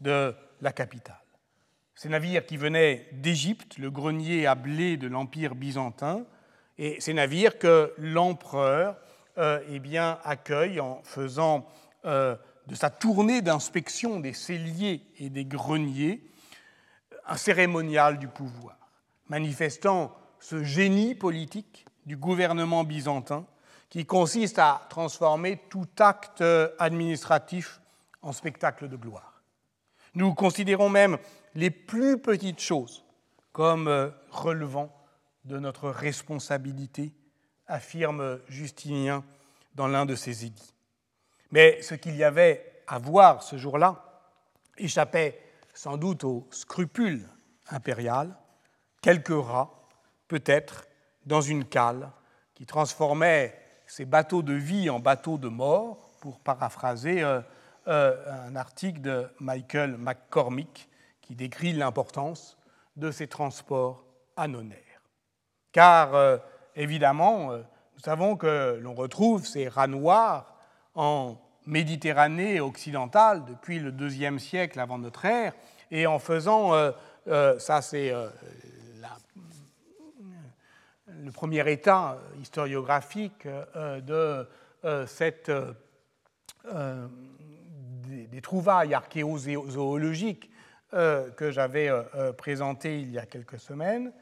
[SPEAKER 2] de la capitale. Ces navires qui venaient d'Égypte, le grenier à blé de l'Empire byzantin, et ces navires que l'empereur euh, eh bien, accueille en faisant euh, de sa tournée d'inspection des celliers et des greniers un cérémonial du pouvoir, manifestant ce génie politique du gouvernement byzantin qui consiste à transformer tout acte administratif en spectacle de gloire. Nous considérons même les plus petites choses comme euh, relevant de notre responsabilité, affirme Justinien dans l'un de ses édits. Mais ce qu'il y avait à voir ce jour-là échappait sans doute aux scrupules impériales, quelques rats, peut-être, dans une cale qui transformait ces bateaux de vie en bateaux de mort, pour paraphraser euh, euh, un article de Michael McCormick qui décrit l'importance de ces transports annonaires. Car, euh, évidemment, nous savons que l'on retrouve ces rats noirs en Méditerranée occidentale depuis le deuxième siècle avant notre ère, et en faisant, ça c'est le premier état historiographique euh, de euh, cette, euh, des, trouvailles archéozoologiques que j'avais présentées il y a quelques semaines.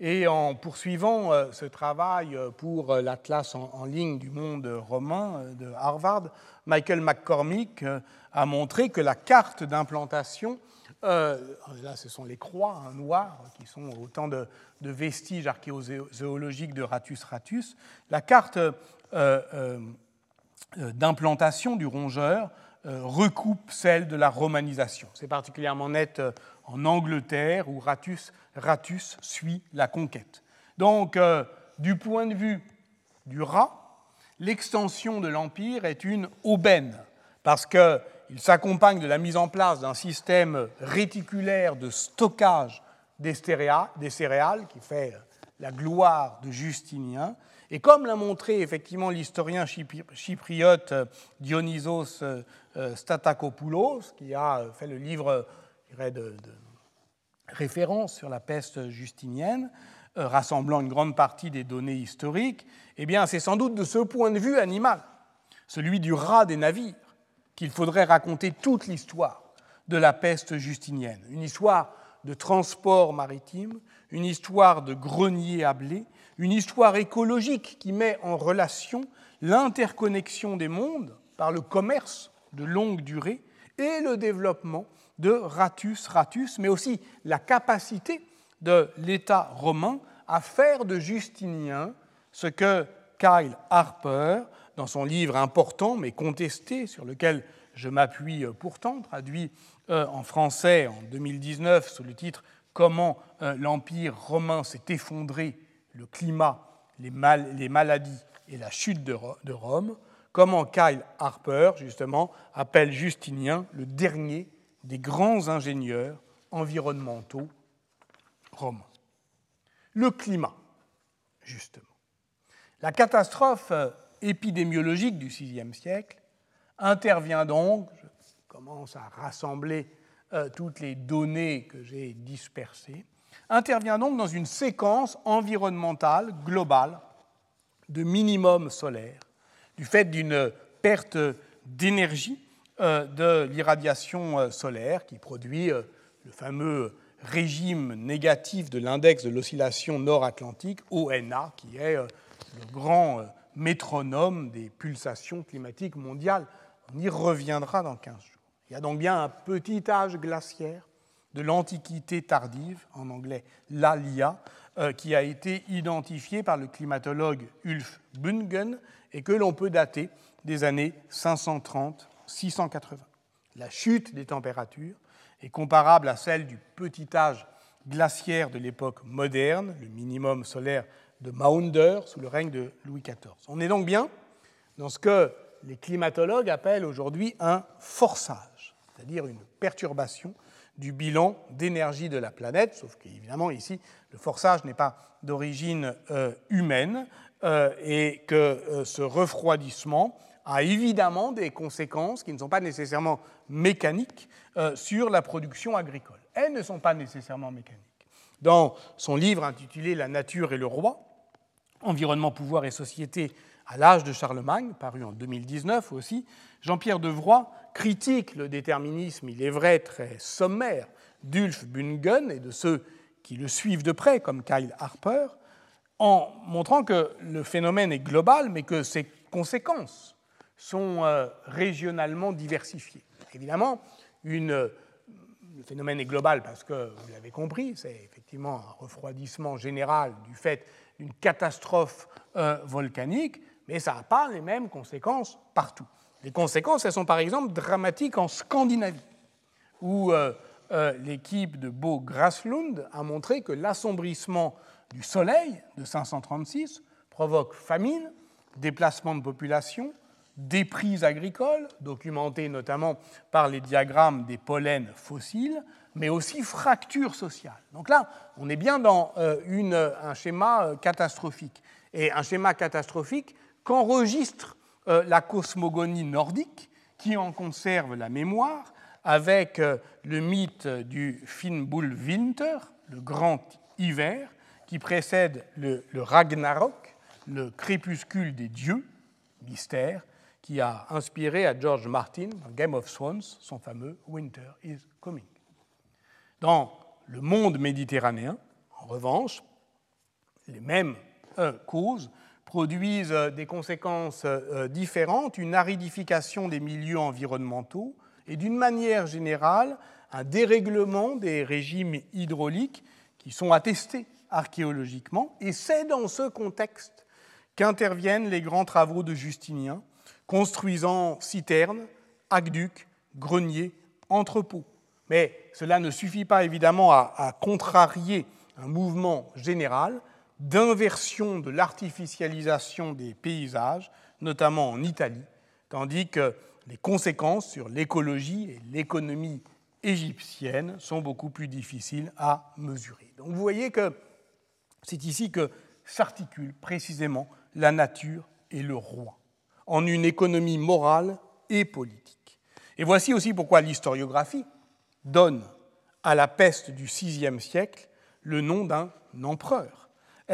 [SPEAKER 2] Et en poursuivant ce travail pour l'Atlas en, ligne du monde romain de Harvard, Michael McCormick a montré que la carte d'implantation euh, là, ce sont les croix hein, noires, qui sont autant de, vestiges archéozoologiques de Ratus ratus. La carte euh, euh, d'implantation du rongeur recoupe celle de la romanisation. C'est particulièrement net en Angleterre, où Ratus ratus suit la conquête. Donc, du point de vue du rat, l'extension de l'Empire est une aubaine, parce que il s'accompagne de la mise en place d'un système réticulaire de stockage des, céréales, qui fait la gloire de Justinien. Et comme l'a montré effectivement l'historien chypriote Dionysos euh, Statakopoulos, qui a fait le livre de, référence sur la peste justinienne, euh, rassemblant une grande partie des données historiques, eh c'est sans doute de ce point de vue animal, celui du rat des navires, qu'il faudrait raconter toute l'histoire de la peste justinienne, une histoire de transport maritime, une histoire de grenier à blé, une histoire écologique qui met en relation l'interconnexion des mondes par le commerce de longue durée et le développement de Ratus Ratus, mais aussi la capacité de l'État romain à faire de Justinien ce que Kyle Harper dans son livre important mais contesté, sur lequel je m'appuie euh, pourtant, traduit euh, en français en 2019 sous le titre Comment euh, l'Empire romain s'est effondré, le climat, les, maladies et la chute de, Rome, comment Kyle Harper, justement, appelle Justinien le dernier des grands ingénieurs environnementaux romains. Le climat, justement. La catastrophe épidémiologique du VIe siècle intervient donc, je commence à rassembler euh, toutes les données que j'ai dispersées, intervient donc dans une séquence environnementale globale de minimum solaire, du fait d'une perte d'énergie euh, de l'irradiation euh, solaire qui produit le fameux régime négatif de l'index de l'oscillation nord-atlantique, ONA, qui est le grand métronome des pulsations climatiques mondiales. On y reviendra dans 15 jours. Il y a donc bien un petit âge glaciaire de l'Antiquité tardive, en anglais l'Alia, euh, qui a été identifié par le climatologue Ulf Bungen et que l'on peut dater des années 530-680. La chute des températures est comparable à celle du petit âge glaciaire de l'époque moderne, le minimum solaire de Maunder sous le règne de Louis XIV. On est donc bien dans ce que les climatologues appellent aujourd'hui un forçage, c'est-à-dire une perturbation du bilan d'énergie de la planète, sauf qu'évidemment ici, le forçage n'est pas d'origine euh, humaine euh, et que euh, ce refroidissement a évidemment des conséquences qui ne sont pas nécessairement mécaniques sur la production agricole. Elles ne sont pas nécessairement mécaniques. Dans son livre intitulé La nature et le roi, Environnement, pouvoir et société à l'âge de Charlemagne, paru en 2019 aussi, Jean-Pierre Devroy critique le déterminisme, il est vrai, très sommaire d'Ulf Bungen et de ceux qui le suivent de près, comme Kyle Harper, en montrant que le phénomène est global, mais que ses conséquences sont euh, régionalement diversifiées. évidemment, une, le phénomène est global parce que, vous l'avez compris, c'est effectivement un refroidissement général du fait d'une catastrophe euh, volcanique, mais ça n'a pas les mêmes conséquences partout. Les conséquences, elles sont par exemple dramatiques en Scandinavie, où euh, euh, l'équipe de Bo Graslund a montré que l'assombrissement du Soleil de 536 provoque famine, déplacement de population, déprise agricole, documentée notamment par les diagrammes des pollens fossiles, mais aussi fracture sociale. Donc là, on est bien dans euh, un schéma catastrophique. Et un schéma catastrophique qu'enregistre euh, la cosmogonie nordique, qui en conserve la mémoire, avec le mythe du Finnbull-Winter, le grand hiver, qui précède le, le Ragnarok, le crépuscule des dieux, mystère, qui a inspiré à George Martin, dans Game of Thrones, son fameux Winter is Coming. Dans le monde méditerranéen, en revanche, les mêmes euh, causes produisent euh, des conséquences euh, différentes, une aridification des milieux environnementaux et d'une manière générale un dérèglement des régimes hydrauliques qui sont attestés archéologiquement. Et c'est dans ce contexte qu'interviennent les grands travaux de Justinien construisant citernes, aqueducs, greniers, entrepôts. Mais cela ne suffit pas évidemment à, contrarier un mouvement général d'inversion de l'artificialisation des paysages, notamment en Italie, tandis que les conséquences sur l'écologie et l'économie égyptienne sont beaucoup plus difficiles à mesurer. Donc vous voyez que c'est ici que s'articule précisément la nature et le roi en une économie morale et politique. Et voici aussi pourquoi l'historiographie donne à la peste du VIe siècle le nom d'un empereur.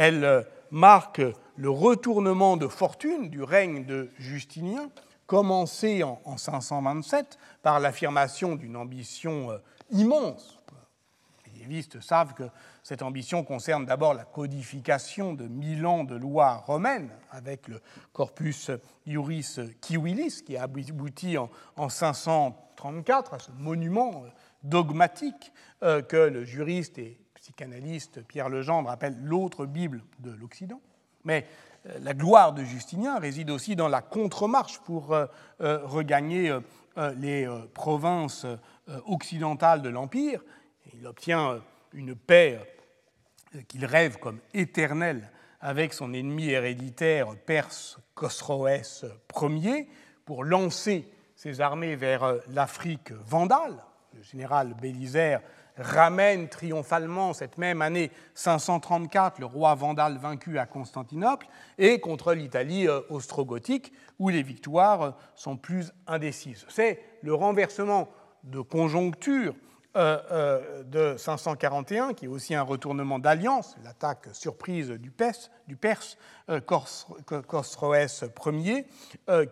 [SPEAKER 2] Elle euh, marque le retournement de fortune du règne de Justinien, commencé en, 527 par l'affirmation d'une ambition euh, immense. Les médiévistes savent que cette ambition concerne d'abord la codification de mille ans de lois romaines avec le corpus Iuris Civilis qui a abouti en, 534 à ce monument dogmatique euh, que le juriste et psychanalyste Pierre Legendre appelle l'autre Bible de l'Occident. Mais euh, la gloire de Justinien réside aussi dans la contre-marche pour euh, regagner les provinces occidentales de l'Empire. Il obtient une paix qu'il rêve comme éternel avec son ennemi héréditaire perse Khosroès Ier pour lancer ses armées vers l'Afrique vandale. Le général Bélisaire ramène triomphalement cette même année 534 le roi vandale vaincu à Constantinople et contre l'Italie euh, ostrogothique où les victoires sont plus indécises. C'est le renversement de conjoncture euh, euh, de 541, qui est aussi un retournement d'alliance, l'attaque surprise du Perse, du Perse euh, Ier,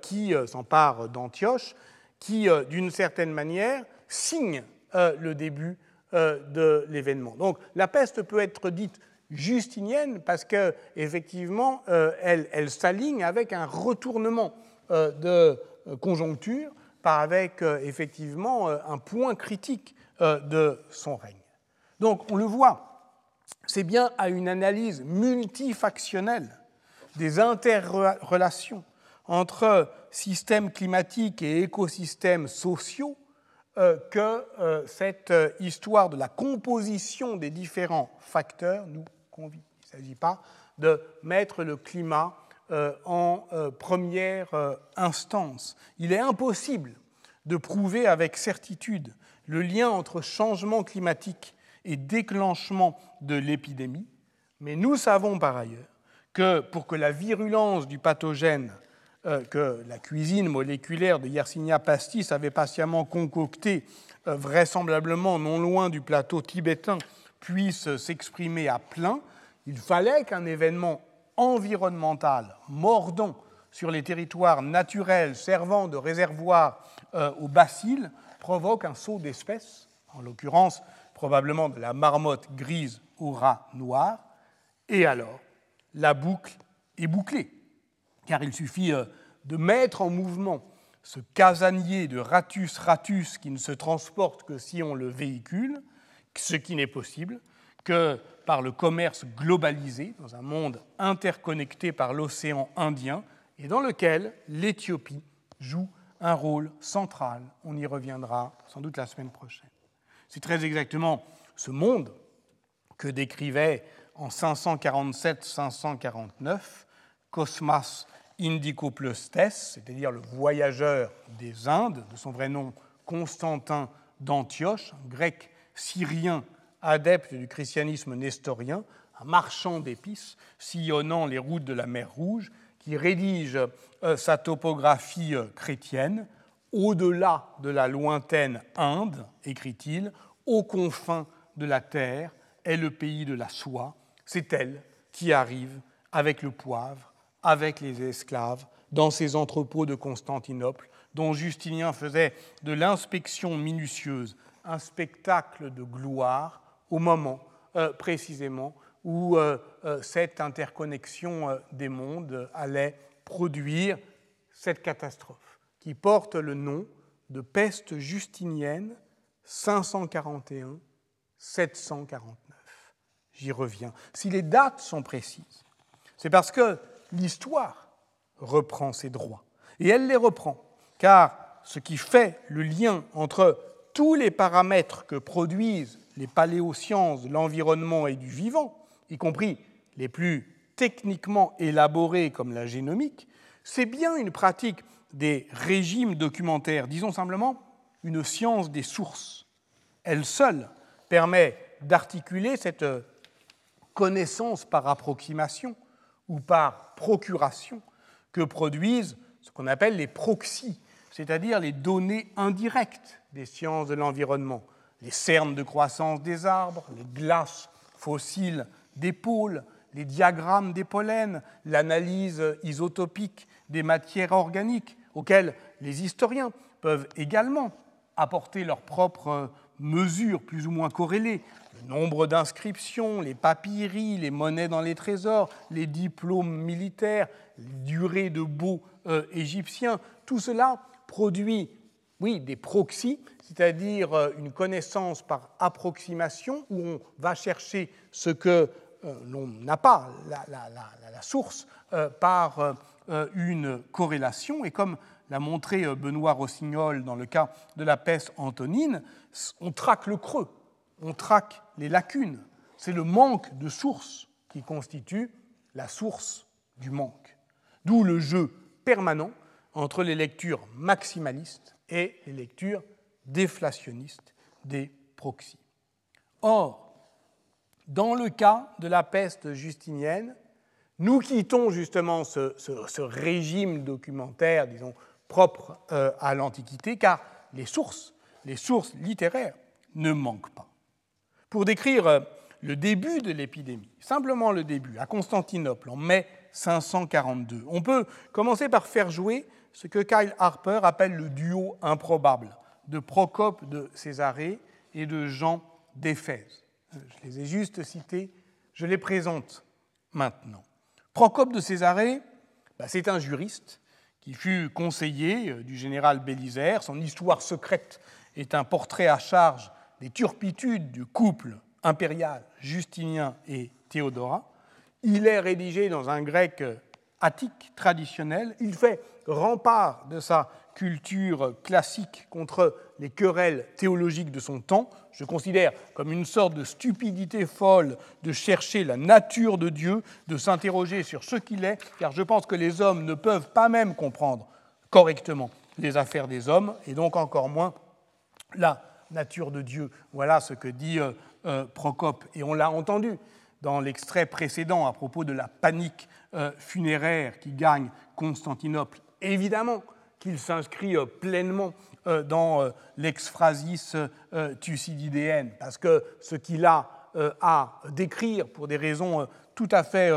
[SPEAKER 2] qui s'empare d'Antioche, qui, d'une certaine manière, signe le début de l'événement. Donc la peste peut être dite justinienne parce que effectivement elle, s'aligne avec un retournement de conjoncture, par avec effectivement un point critique euh, de son règne. Donc on le voit, c'est bien à une analyse multifactionnelle des interrelations entre systèmes climatiques et écosystèmes sociaux euh, que euh, cette histoire de la composition des différents facteurs nous convie. Il ne s'agit pas de mettre le climat en première instance. Il est impossible de prouver avec certitude le lien entre changement climatique et déclenchement de l'épidémie, mais nous savons par ailleurs que pour que la virulence du pathogène euh, que la cuisine moléculaire de Yersinia pastis avait patiemment concocté, euh, vraisemblablement non loin du plateau tibétain, puisse s'exprimer à plein, il fallait qu'un événement environnemental mordant sur les territoires naturels servant de réservoir euh, aux bacilles provoque un saut d'espèces, en l'occurrence probablement de la marmotte grise au rat noir, et alors la boucle est bouclée, car il suffit euh, de mettre en mouvement ce casanier de ratus ratus qui ne se transporte que si on le véhicule, ce qui n'est possible que par le commerce globalisé dans un monde interconnecté par l'océan Indien et dans lequel l'Éthiopie joue un rôle central. On y reviendra sans doute la semaine prochaine. C'est très exactement ce monde que décrivait en 547-549 Cosmas Indicopleustes, c'est-à-dire le voyageur des Indes, de son vrai nom Constantin d'Antioche, un grec syrien adepte du christianisme nestorien, un marchand d'épices sillonnant les routes de la mer Rouge, qui rédige euh, sa topographie euh, chrétienne au-delà de la lointaine Inde, écrit-il, aux confins de la terre est le pays de la soie. C'est elle qui arrive avec le poivre, avec les esclaves, dans ces entrepôts de Constantinople, dont Justinien faisait de l'inspection minutieuse un spectacle de gloire au moment euh, précisément où euh, euh, cette interconnexion des mondes allait produire cette catastrophe qui porte le nom de peste justinienne 541-749. J'y reviens. Si les dates sont précises, c'est parce que l'histoire reprend ses droits. Et elle les reprend, car ce qui fait le lien entre tous les paramètres que produisent les paléosciences l'environnement et du vivant, y compris les plus techniquement élaborés comme la génomique, c'est bien une pratique des régimes documentaires, disons simplement une science des sources. Elle seule permet d'articuler cette connaissance par approximation ou par procuration que produisent ce qu'on appelle les proxys, c'est-à-dire les données indirectes des sciences de l'environnement, les cernes de croissance des arbres, les glaces fossiles des pôles, les diagrammes des pollens, l'analyse isotopique des matières organiques, auxquelles les historiens peuvent également apporter leurs propres mesures plus ou moins corrélées, le nombre d'inscriptions, les papyries, les monnaies dans les trésors, les diplômes militaires, les durées de baux euh, égyptiens, tout cela produit, oui, des proxys, c'est-à-dire euh, une connaissance par approximation où on va chercher ce que euh, l'on n'a pas, la, source, par une corrélation. Et comme l'a montré Benoît Rossignol dans le cas de la peste antonine, on traque le creux on traque les lacunes. C'est le manque de source qui constitue la source du manque. D'où le jeu permanent entre les lectures maximalistes et les lectures déflationnistes des proxys. Or, dans le cas de la peste justinienne, nous quittons justement ce, régime documentaire, disons, propre euh, à l'Antiquité, car les sources, les sources littéraires ne manquent pas pour décrire euh, le début de l'épidémie, simplement le début, à Constantinople, en mai 542. On peut commencer par faire jouer ce que Kyle Harper appelle le duo improbable de Procope de Césarée et de Jean d'Éphèse. Euh, je les ai juste cités, je les présente maintenant. Procope de Césarée, bah, c'est un juriste qui fut conseiller euh, du général Bélisaire. Son histoire secrète est un portrait à charge des turpitudes du couple impérial Justinien et Théodora. Il est rédigé dans un grec attique traditionnel. Il fait rempart de sa culture classique contre les querelles théologiques de son temps. Je considère comme une sorte de stupidité folle de chercher la nature de Dieu, de s'interroger sur ce qu'il est, car je pense que les hommes ne peuvent pas même comprendre correctement les affaires des hommes, et donc encore moins la nature de Dieu. Voilà ce que dit euh, euh, Procope. Et on l'a entendu dans l'extrait précédent à propos de la panique euh, funéraire qui gagne Constantinople. Évidemment qu'il s'inscrit pleinement dans l'exphrasis thucydidéenne, parce que ce qu'il a à décrire pour des raisons tout à fait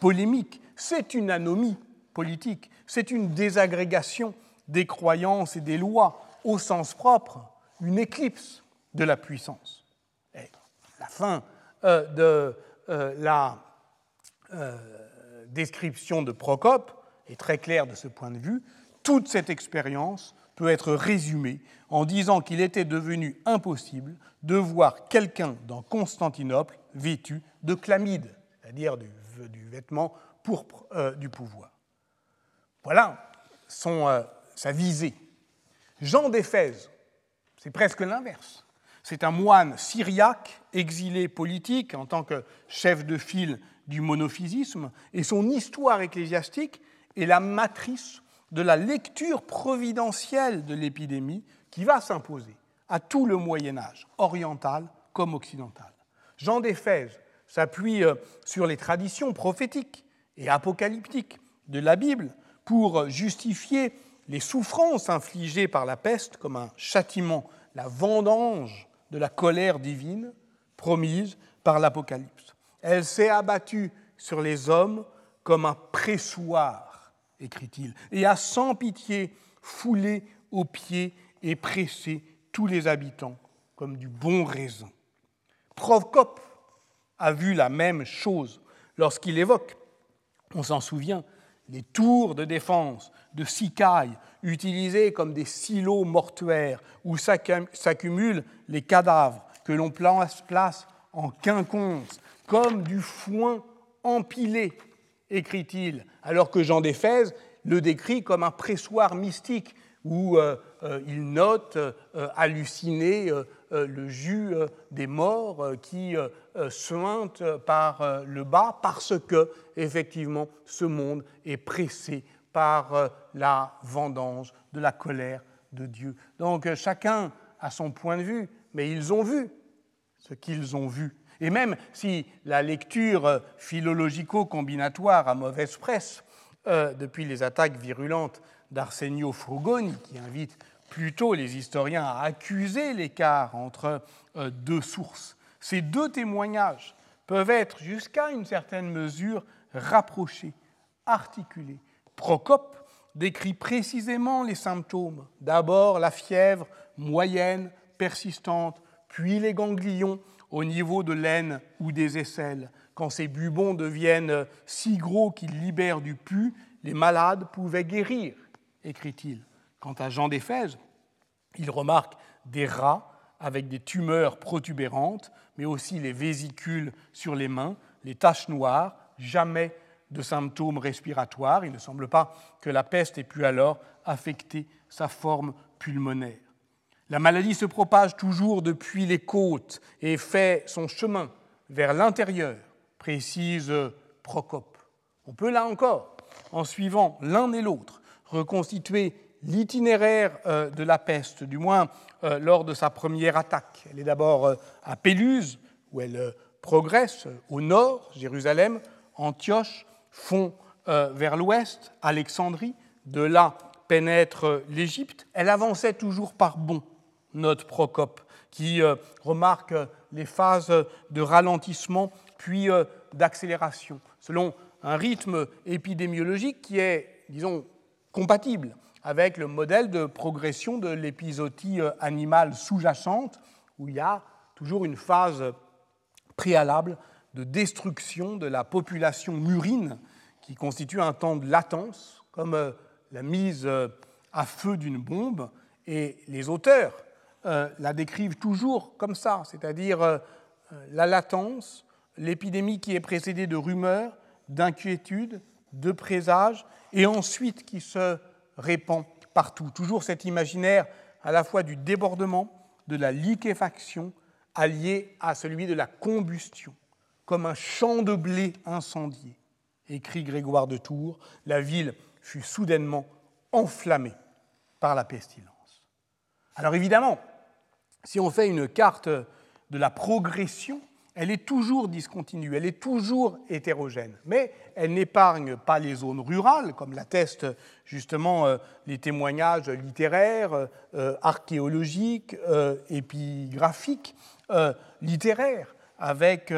[SPEAKER 2] polémiques, c'est une anomie politique, c'est une désagrégation des croyances et des lois au sens propre une éclipse de la puissance. la fin euh, de euh, la euh, description de Procope est très claire de ce point de vue. Toute cette expérience peut être résumée en disant qu'il était devenu impossible de voir quelqu'un dans Constantinople vêtu de chlamyde, c'est-à-dire du, vêtement pourpre euh, du pouvoir. Voilà euh, sa visée. Jean d'Éphèse, c'est presque l'inverse. C'est un moine syriaque, exilé politique en tant que chef de file du monophysisme, et son histoire ecclésiastique est la matrice de la lecture providentielle de l'épidémie qui va s'imposer à tout le Moyen Âge, oriental comme occidental. Jean d'Éphèse s'appuie euh, sur les traditions prophétiques et apocalyptiques de la Bible pour justifier les souffrances infligées par la peste comme un châtiment, la vendange de la colère divine promise par l'Apocalypse. Elle s'est abattue sur les hommes comme un pressoir, écrit-il, et a sans pitié foulé aux pieds et pressé tous les habitants comme du bon raisin. Procope a vu la même chose lorsqu'il évoque, on s'en souvient, les tours de défense de Sicaille utilisés comme des silos mortuaires où s'accumulent les cadavres que l'on place en quinconce, comme du foin empilé, écrit-il, alors que Jean d'Éphèse le décrit comme un pressoir mystique où euh, euh, il note euh, halluciné le jus des morts qui suinte par le bas parce que effectivement ce monde est pressé par la vendange de la colère de Dieu. Donc chacun a son point de vue, mais ils ont vu ce qu'ils ont vu. Et même si la lecture philologico-combinatoire a mauvaise presse depuis les attaques virulentes d'Arsenio Frugoni, qui invite plutôt les historiens à accuser l'écart entre euh, deux sources. Ces deux témoignages peuvent être jusqu'à une certaine mesure rapprochés, articulés. Procope décrit précisément les symptômes. D'abord la fièvre moyenne, persistante, puis les ganglions au niveau de l'aine ou des aisselles. Quand ces bubons deviennent si gros qu'ils libèrent du pus, les malades pouvaient guérir écrit-il. Quant à Jean d'Éphèse, il remarque des rats avec des tumeurs protubérantes, mais aussi les vésicules sur les mains, les taches noires, jamais de symptômes respiratoires. Il ne semble pas que la peste ait pu alors affecter sa forme pulmonaire. La maladie se propage toujours depuis les côtes et fait son chemin vers l'intérieur, précise Procope. On peut là encore, en suivant l'un et l'autre, reconstituer l'itinéraire euh, de la peste, du moins euh, lors de sa première attaque. Elle est d'abord euh, à Péluse, où elle progresse au nord, Jérusalem, Antioche, fond vers l'ouest, Alexandrie, de là pénètre l'Égypte. Elle avançait toujours par bond, note Procope, qui remarque les phases de ralentissement puis d'accélération, selon un rythme épidémiologique qui est, disons, compatible avec le modèle de progression de l'épisodie euh, animale sous-jacente, où il y a toujours une phase préalable de destruction de la population murine, qui constitue un temps de latence, comme euh, la mise euh, à feu d'une bombe. Et les auteurs la décrivent toujours comme ça, c'est-à-dire la latence, l'épidémie qui est précédée de rumeurs, d'inquiétudes, de présages, et ensuite qui se répand partout. Toujours cet imaginaire à la fois du débordement, de la liquéfaction, allié à celui de la combustion, comme un champ de blé incendié. Écrit Grégoire de Tours, la ville fut soudainement enflammée par la pestilence. Alors évidemment, si on fait une carte de la progression elle est toujours discontinue, elle est toujours hétérogène, mais elle n'épargne pas les zones rurales, comme l'attestent justement euh, les témoignages littéraires, euh, archéologiques, euh, épigraphiques, littéraires, avec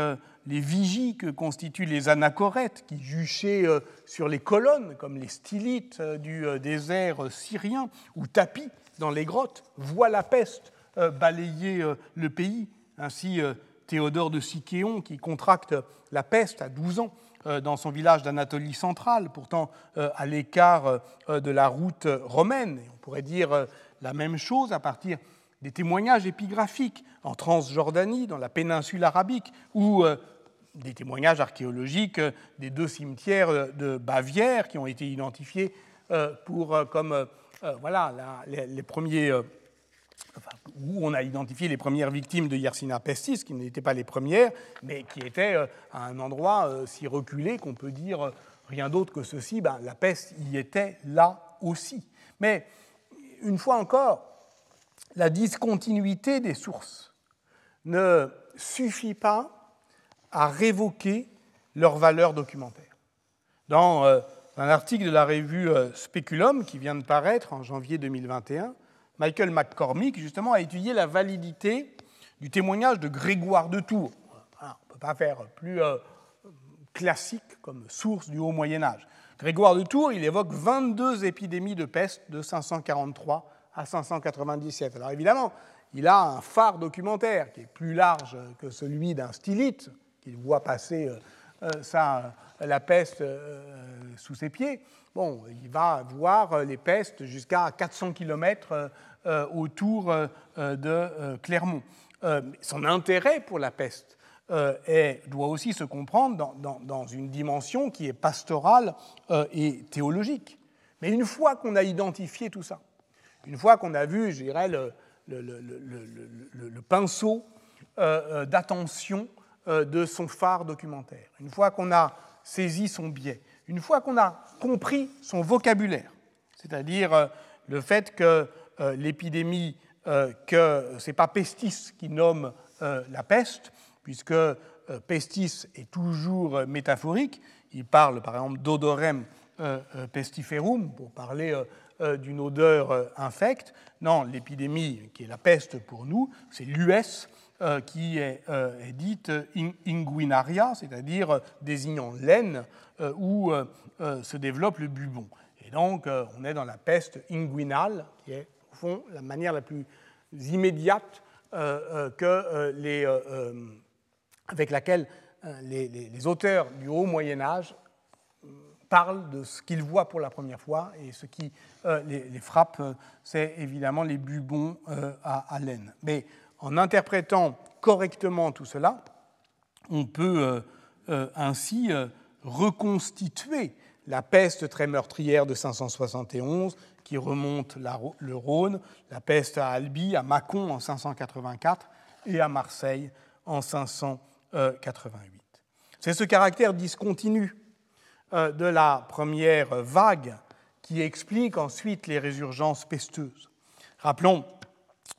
[SPEAKER 2] les vigies que constituent les anachorètes qui juchaient sur les colonnes, comme les stylites du désert syrien, ou tapis dans les grottes, voient la peste balayer le pays. Ainsi, Théodore de Sicéon, qui contracte la peste à 12 ans, dans son village d'Anatolie centrale, pourtant à l'écart de la route romaine. on pourrait dire la même chose à partir des témoignages épigraphiques en Transjordanie, dans la péninsule arabique, ou des témoignages archéologiques des deux cimetières de Bavière qui ont été identifiés pour, comme voilà, les, premiers où on a identifié les premières victimes de Yersinia pestis, qui n'étaient pas les premières, mais qui étaient euh, à un endroit euh, si reculé qu'on peut dire euh, rien d'autre que ceci, ben, la peste y était là aussi. Mais une fois encore, la discontinuité des sources ne suffit pas à révoquer leur valeur documentaire. Dans un article de la revue Speculum qui vient de paraître en janvier 2021, Michael McCormick, justement, a étudié la validité du témoignage de Grégoire de Tours. on ne peut pas faire plus euh, classique comme source du haut Moyen Âge. Grégoire de Tours, il évoque 22 épidémies de peste de 543 à 597. Alors évidemment, il a un phare documentaire qui est plus large que celui d'un stylite, qui voit passer euh, euh, la peste sous ses pieds. Bon, il va voir les pestes jusqu'à 400 km autour euh, de euh, Clermont. son intérêt pour la peste doit aussi se comprendre dans, une dimension qui est pastorale et théologique. Mais une fois qu'on a identifié tout ça, une fois qu'on a vu, je dirais, le, pinceau d'attention de son phare documentaire, une fois qu'on a saisi son biais, une fois qu'on a compris son vocabulaire, c'est-à-dire le fait que euh, l'épidémie euh, que ce n'est pas Pestis qui nomme euh, la peste, puisque pestis est toujours métaphorique. Il parle par exemple d'odorem pestiferum pour parler d'une odeur infecte. Non, l'épidémie qui est la peste pour nous, c'est l'US qui est, dite inguinaria, c'est-à-dire désignant l'aine où se développe le bubon. Et donc on est dans la peste inguinale, qui est la manière la plus immédiate euh, euh, euh, avec laquelle les, auteurs du haut Moyen Âge parlent de ce qu'ils voient pour la première fois, et ce qui les, frappe, c'est évidemment les bubons à, laine. Mais en interprétant correctement tout cela, on peut ainsi reconstituer la peste très meurtrière de 571, qui remonte le Rhône, la peste à Albi, à Mâcon en 584 et à Marseille en 588. C'est ce caractère discontinu euh, de la première vague qui explique ensuite les résurgences pesteuses. Rappelons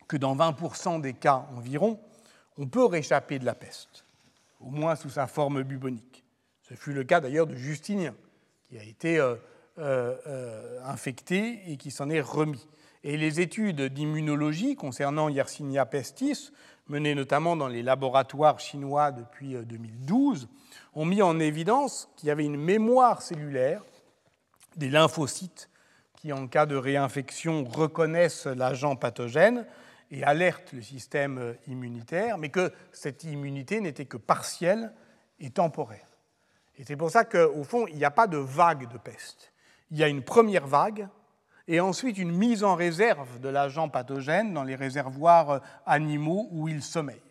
[SPEAKER 2] que dans 20% des cas environ, on peut réchapper de la peste, au moins sous sa forme bubonique. Ce fut le cas d'ailleurs de Justinien, qui a été euh, infecté et qui s'en est remis. Et les études d'immunologie concernant Yersinia pestis, menées notamment dans les laboratoires chinois depuis 2012, euh, ont mis en évidence qu'il y avait une mémoire cellulaire des lymphocytes qui, en cas de réinfection, reconnaissent l'agent pathogène et alertent le système immunitaire, mais que cette immunité n'était que partielle et temporaire. Et c'est pour ça qu'au fond, il n'y a pas de vague de peste il y a une première vague et ensuite une mise en réserve de l'agent pathogène dans les réservoirs euh, animaux où il sommeille.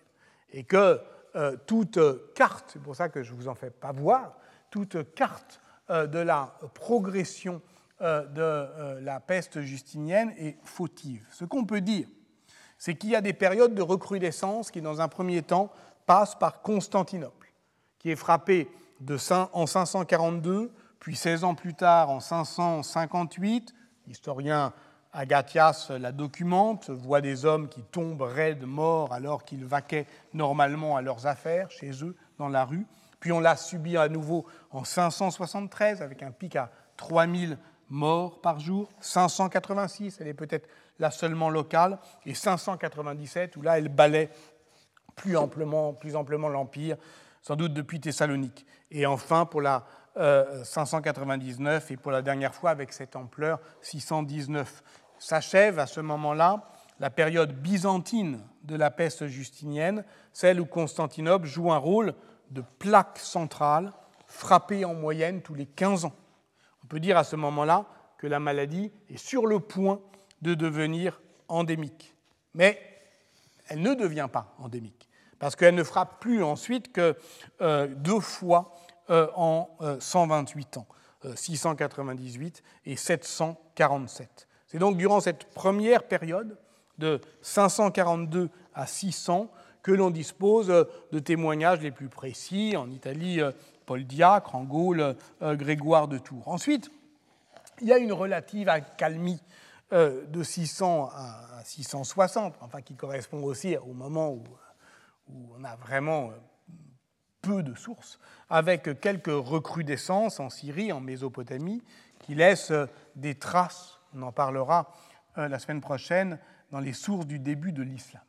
[SPEAKER 2] Et que euh, toute carte, c'est pour ça que je ne vous en fais pas voir, toute carte euh, de la progression de la peste justinienne est fautive. Ce qu'on peut dire, c'est qu'il y a des périodes de recrudescence qui, dans un premier temps, passent par Constantinople, qui est frappée de, en 542 puis 16 ans plus tard, en 558, l'historien Agathias la documente, voit des hommes qui tombent raides morts alors qu'ils vaquaient normalement à leurs affaires chez eux dans la rue. Puis on l'a subi à nouveau en 573 avec un pic à 3000 morts par jour. 586, elle est peut-être là seulement locale. Et 597 où là elle balaie plus amplement, plus amplement l'Empire, sans doute depuis Thessalonique. Et enfin, pour la 599 euh, et pour la dernière fois avec cette ampleur 619. S'achève à ce moment-là la période byzantine de la peste justinienne, celle où Constantinople joue un rôle de plaque centrale frapper en moyenne tous les 15 ans. On peut dire à ce moment-là que la maladie est sur le point de devenir endémique. Mais elle ne devient pas endémique, parce qu'elle ne frappe plus ensuite que euh, deux fois en 128 ans, 698 et 747. C'est donc durant cette première période, de 542 à 600, que l'on dispose de témoignages les plus précis. En Italie, euh, Paul Diacre, en Gaule, euh, Grégoire de Tours. Ensuite, il y a une relative accalmie euh, de 600 à 660, enfin qui correspond aussi au moment où, on a vraiment peu de sources, avec quelques recrudescences en Syrie, en Mésopotamie, qui laissent des traces, on en parlera la semaine prochaine, dans les sources du début de l'islam.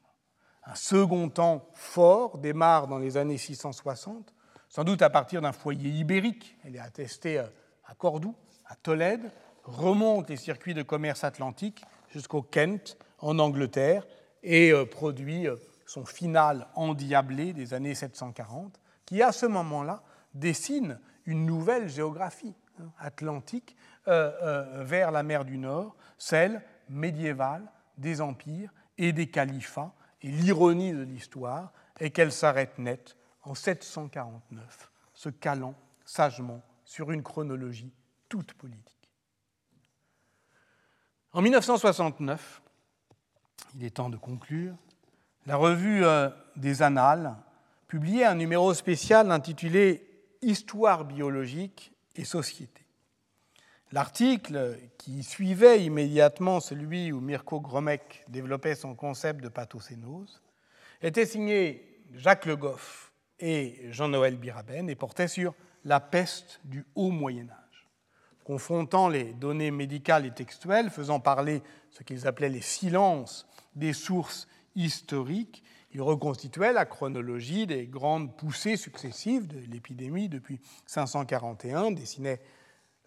[SPEAKER 2] Un second temps fort démarre dans les années 660, sans doute à partir d'un foyer ibérique. Elle est attestée euh, à Cordoue, à Tolède, remonte les circuits de commerce atlantique jusqu'au Kent, en Angleterre, et euh, produit euh, son final endiablé des années 740, qui à ce moment-là dessine une nouvelle géographie hein, atlantique vers la mer du Nord, celle médiévale des empires et des califats et l'ironie de l'histoire est qu'elle s'arrête net en 749, se calant sagement sur une chronologie toute politique. En 1969, il est temps de conclure, la revue euh, des Annales publiait un numéro spécial intitulé Histoire biologique et société. L'article qui suivait immédiatement celui où Mirko Gromek développait son concept de pathocénose était signé Jacques Le Goff et Jean-Noël Biraben et portait sur la peste du haut Moyen Âge. Confrontant les données médicales et textuelles, faisant parler ce qu'ils appelaient les silences des sources historiques, il reconstituait la chronologie des grandes poussées successives de l'épidémie depuis 541, dessinait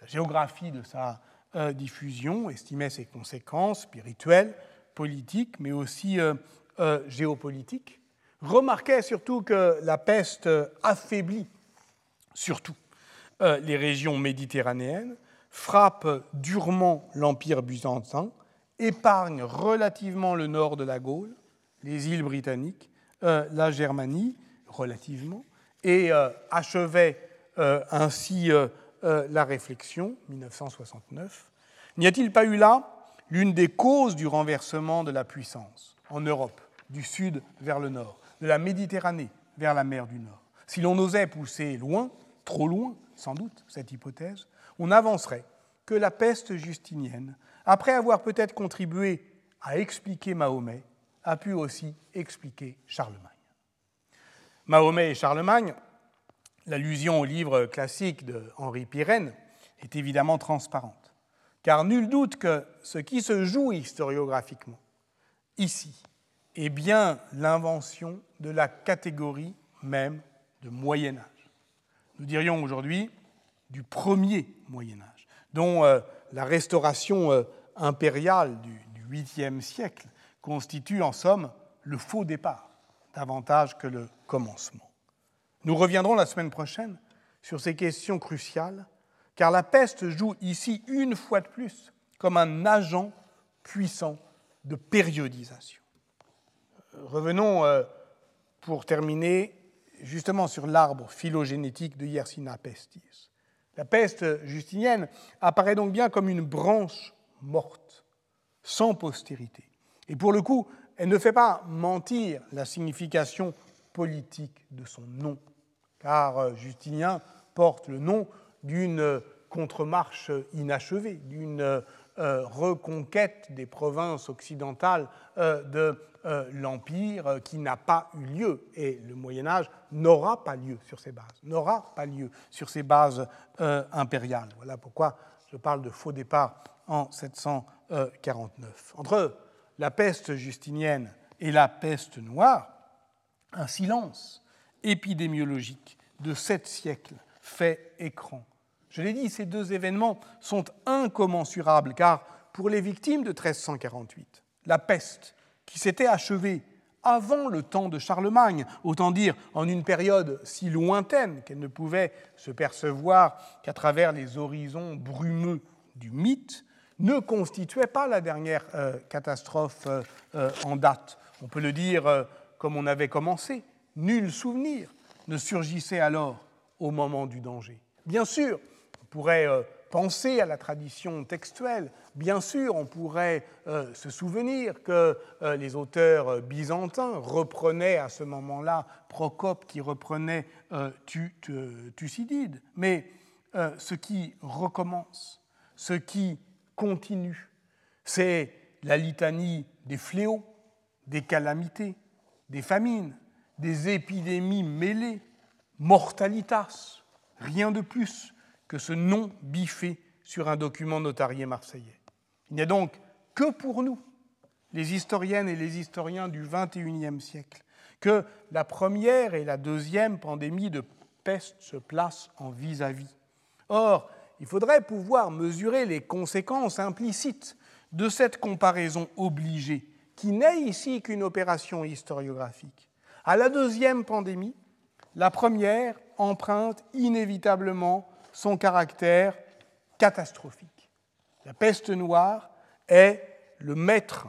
[SPEAKER 2] la géographie de sa euh, diffusion, estimait ses conséquences spirituelles, politiques, mais aussi euh, euh, géopolitiques, remarquait surtout que la peste affaiblit surtout les régions méditerranéennes, frappe durement l'Empire byzantin, épargne relativement le nord de la Gaule, les îles britanniques, la Germanie, relativement, et achevait ainsi euh, la réflexion, 1969. N'y a-t-il pas eu là l'une des causes du renversement de la puissance en Europe, du sud vers le nord, de la Méditerranée vers la mer du Nord? Si l'on osait pousser loin, trop loin sans doute, cette hypothèse, on avancerait que la peste justinienne, après avoir peut-être contribué à expliquer Mahomet, a pu aussi expliquer Charlemagne. Mahomet et Charlemagne l'allusion au livre classique de Henri Pirenne est évidemment transparente, car nul doute que ce qui se joue historiographiquement ici est bien l'invention de la catégorie même de Moyen Âge. Nous dirions aujourd'hui du premier Moyen Âge, dont euh, la restauration euh, impériale du, du 8e siècle constitue en somme le faux départ, davantage que le commencement. Nous reviendrons la semaine prochaine sur ces questions cruciales, car la peste joue ici une fois de plus comme un agent puissant de périodisation. Revenons euh, pour terminer justement sur l'arbre phylogénétique de Yersina pestis. La peste justinienne apparaît donc bien comme une branche morte, sans postérité. Et pour le coup, elle ne fait pas mentir la signification politique de son nom car euh, Justinien porte le nom d'une contre-marche inachevée, d'une euh, reconquête des provinces occidentales euh, de l'Empire qui n'a pas eu lieu. Et le Moyen Âge n'aura pas lieu sur ces bases, n'aura pas lieu sur ces bases impériales. Voilà pourquoi je parle de faux départ en 749. Entre la peste justinienne et la peste noire, un silence épidémiologique de sept siècles fait écran. Je l'ai dit, ces deux événements sont incommensurables, car pour les victimes de 1348, la peste, qui s'était achevée avant le temps de Charlemagne, autant dire en une période si lointaine qu'elle ne pouvait se percevoir qu'à travers les horizons brumeux du mythe, ne constituait pas la dernière euh, catastrophe euh, euh, en date. On peut le dire comme on avait commencé. Nul souvenir ne surgissait alors au moment du danger. Bien sûr, on pourrait penser à la tradition textuelle. Bien sûr, on pourrait se souvenir que les auteurs byzantins reprenaient à ce moment-là Procope qui reprenait Thucydide. Mais ce qui recommence, ce qui continue. C'est la litanie des fléaux, des calamités, des famines, des épidémies mêlées, mortalitas, rien de plus que ce nom biffé sur un document notarié marseillais. Il n'y a donc que pour nous, les historiennes et les historiens du XXIe siècle, que la première et la deuxième pandémie de peste se placent en vis-à-vis. -vis. Or, il faudrait pouvoir mesurer les conséquences implicites de cette comparaison obligée, qui n'est ici qu'une opération historiographique. À la deuxième pandémie, la première emprunte inévitablement son caractère catastrophique. La peste noire est le maître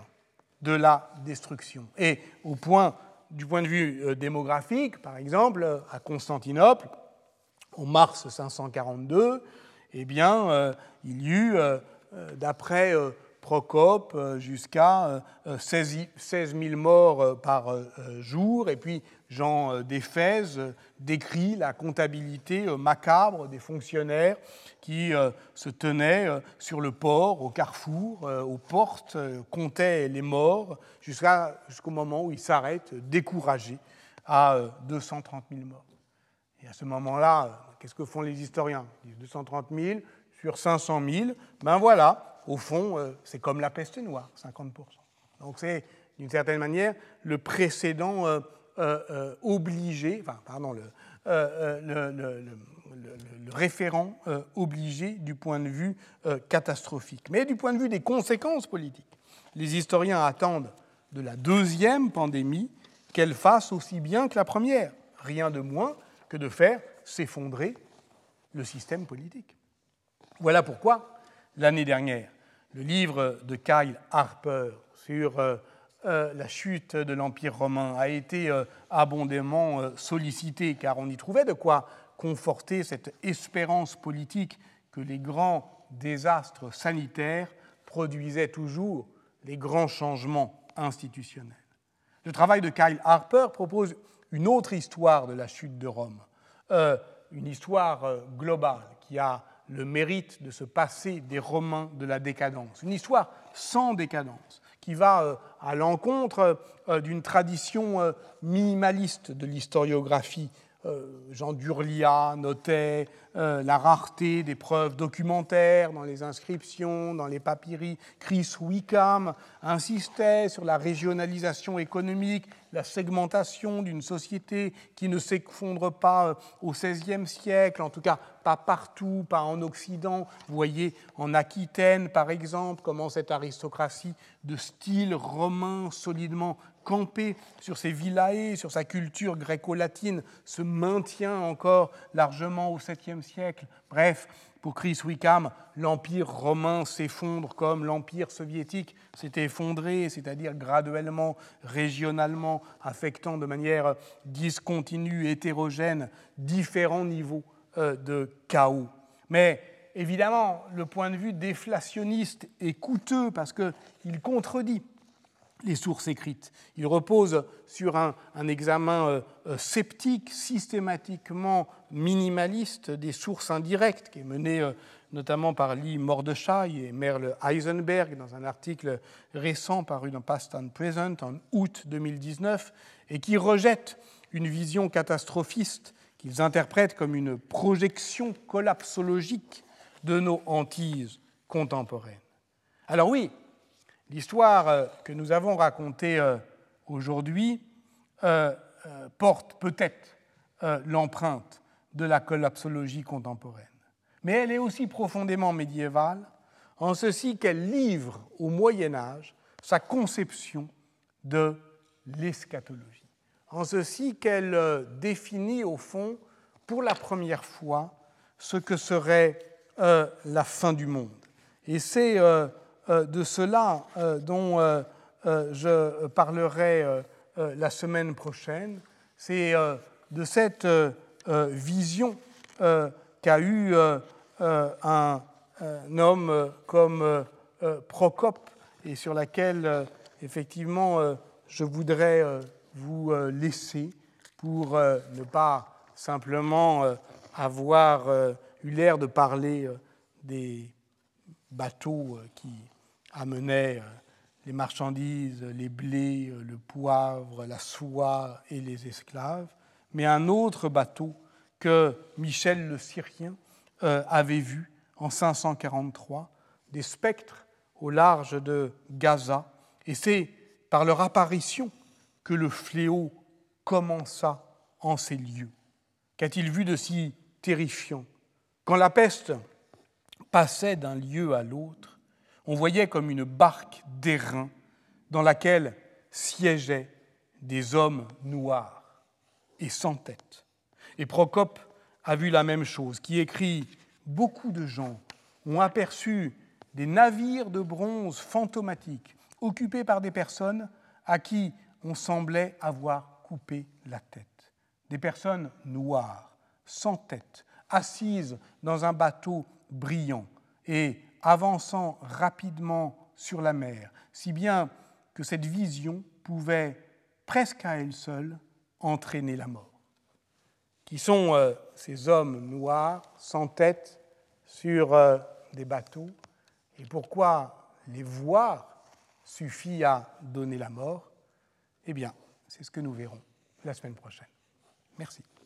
[SPEAKER 2] de la destruction. Et au point, du point de vue euh, démographique, par exemple, à Constantinople, en mars 542, eh bien, euh, il y eut, euh, euh, d'après Procope, jusqu'à 16 000 morts par jour. Et puis, Jean d'Éphèse décrit la comptabilité macabre des fonctionnaires qui se tenaient sur le port, au carrefour, aux portes, comptaient les morts, jusqu'au moment où ils s'arrêtent découragés à 230 000 morts. Et à ce moment-là, qu'est-ce que font les historiens? Ils disent 230 000 sur 500 000. Ben voilà, au fond, euh, c'est comme la peste noire, 50% Donc c'est, d'une certaine manière, le précédent euh, euh, obligé, enfin, pardon, le, le référent obligé du point de vue catastrophique. Mais du point de vue des conséquences politiques, les historiens attendent de la deuxième pandémie qu'elle fasse aussi bien que la première, rien de moins que de faire s'effondrer le système politique. Voilà pourquoi, l'année dernière, le livre de Kyle Harper sur euh, euh, la chute de l'Empire romain a été euh, abondamment sollicité, car on y trouvait de quoi conforter cette espérance politique que les grands désastres sanitaires produisaient toujours les grands changements institutionnels. Le travail de Kyle Harper propose une autre histoire de la chute de Rome, euh, une histoire euh, globale qui a le mérite de se passer des Romains de la décadence, une histoire sans décadence, qui va euh, à l'encontre d'une tradition minimaliste de l'historiographie Jean Durlia notait euh, la rareté des preuves documentaires dans les inscriptions, dans les papyries. Chris Wickham insistait sur la régionalisation économique, la segmentation d'une société qui ne s'effondre pas euh, au XVIe siècle, en tout cas pas partout, pas en Occident. Vous voyez en Aquitaine, par exemple, comment cette aristocratie de style romain solidement campé sur ses villae, sur sa culture gréco-latine, se maintient encore largement au 7e siècle. Bref, pour Chris Wickham, l'Empire romain s'effondre comme l'Empire soviétique s'est effondré, c'est-à-dire graduellement, régionalement, affectant de manière discontinue, hétérogène, différents niveaux euh, de chaos. Mais évidemment, le point de vue déflationniste est coûteux parce qu'il contredit les sources écrites. Il repose sur un, examen euh, euh, sceptique, systématiquement minimaliste des sources indirectes, qui est mené euh, notamment par Lee Mordechai et Merle Heisenberg dans un article récent paru dans Past and Present en août 2019, et qui rejette une vision catastrophiste qu'ils interprètent comme une projection collapsologique de nos hantises contemporaines. Alors oui, L'histoire euh, que nous avons racontée euh, aujourd'hui euh, porte peut-être l'empreinte de la collapsologie contemporaine. Mais elle est aussi profondément médiévale, en ceci qu'elle livre au Moyen Âge sa conception de l'eschatologie, en ceci qu'elle définit au fond, pour la première fois, ce que serait la fin du monde. Et c'est de cela dont je parlerai la semaine prochaine, c'est de cette vision qu'a eu un, homme comme Procope et sur laquelle effectivement je voudrais vous euh, laisser pour euh, ne pas simplement euh, avoir eu l'air de parler des bateaux qui amenaient les marchandises, les blés, le poivre, la soie et les esclaves, mais un autre bateau que Michel le Syrien avait vu en 543, des spectres au large de Gaza, et c'est par leur apparition que le fléau commença en ces lieux. Qu'a-t-il vu de si terrifiant? Quand la peste passait d'un lieu à l'autre, on voyait comme une barque d'airain dans laquelle siégeaient des hommes noirs et sans tête. Et Procope a vu la même chose, qui écrit Beaucoup de gens ont aperçu des navires de bronze fantomatiques occupés par des personnes à qui on semblait avoir coupé la tête. Des personnes noires, sans tête, assises dans un bateau brillant et avançant rapidement sur la mer, si bien que cette vision pouvait presque à elle seule entraîner la mort. Qui sont euh, ces hommes noirs, sans tête, sur euh, des bateaux, et pourquoi les voir suffit à donner la mort? Eh bien, c'est ce que nous verrons la semaine prochaine. Merci.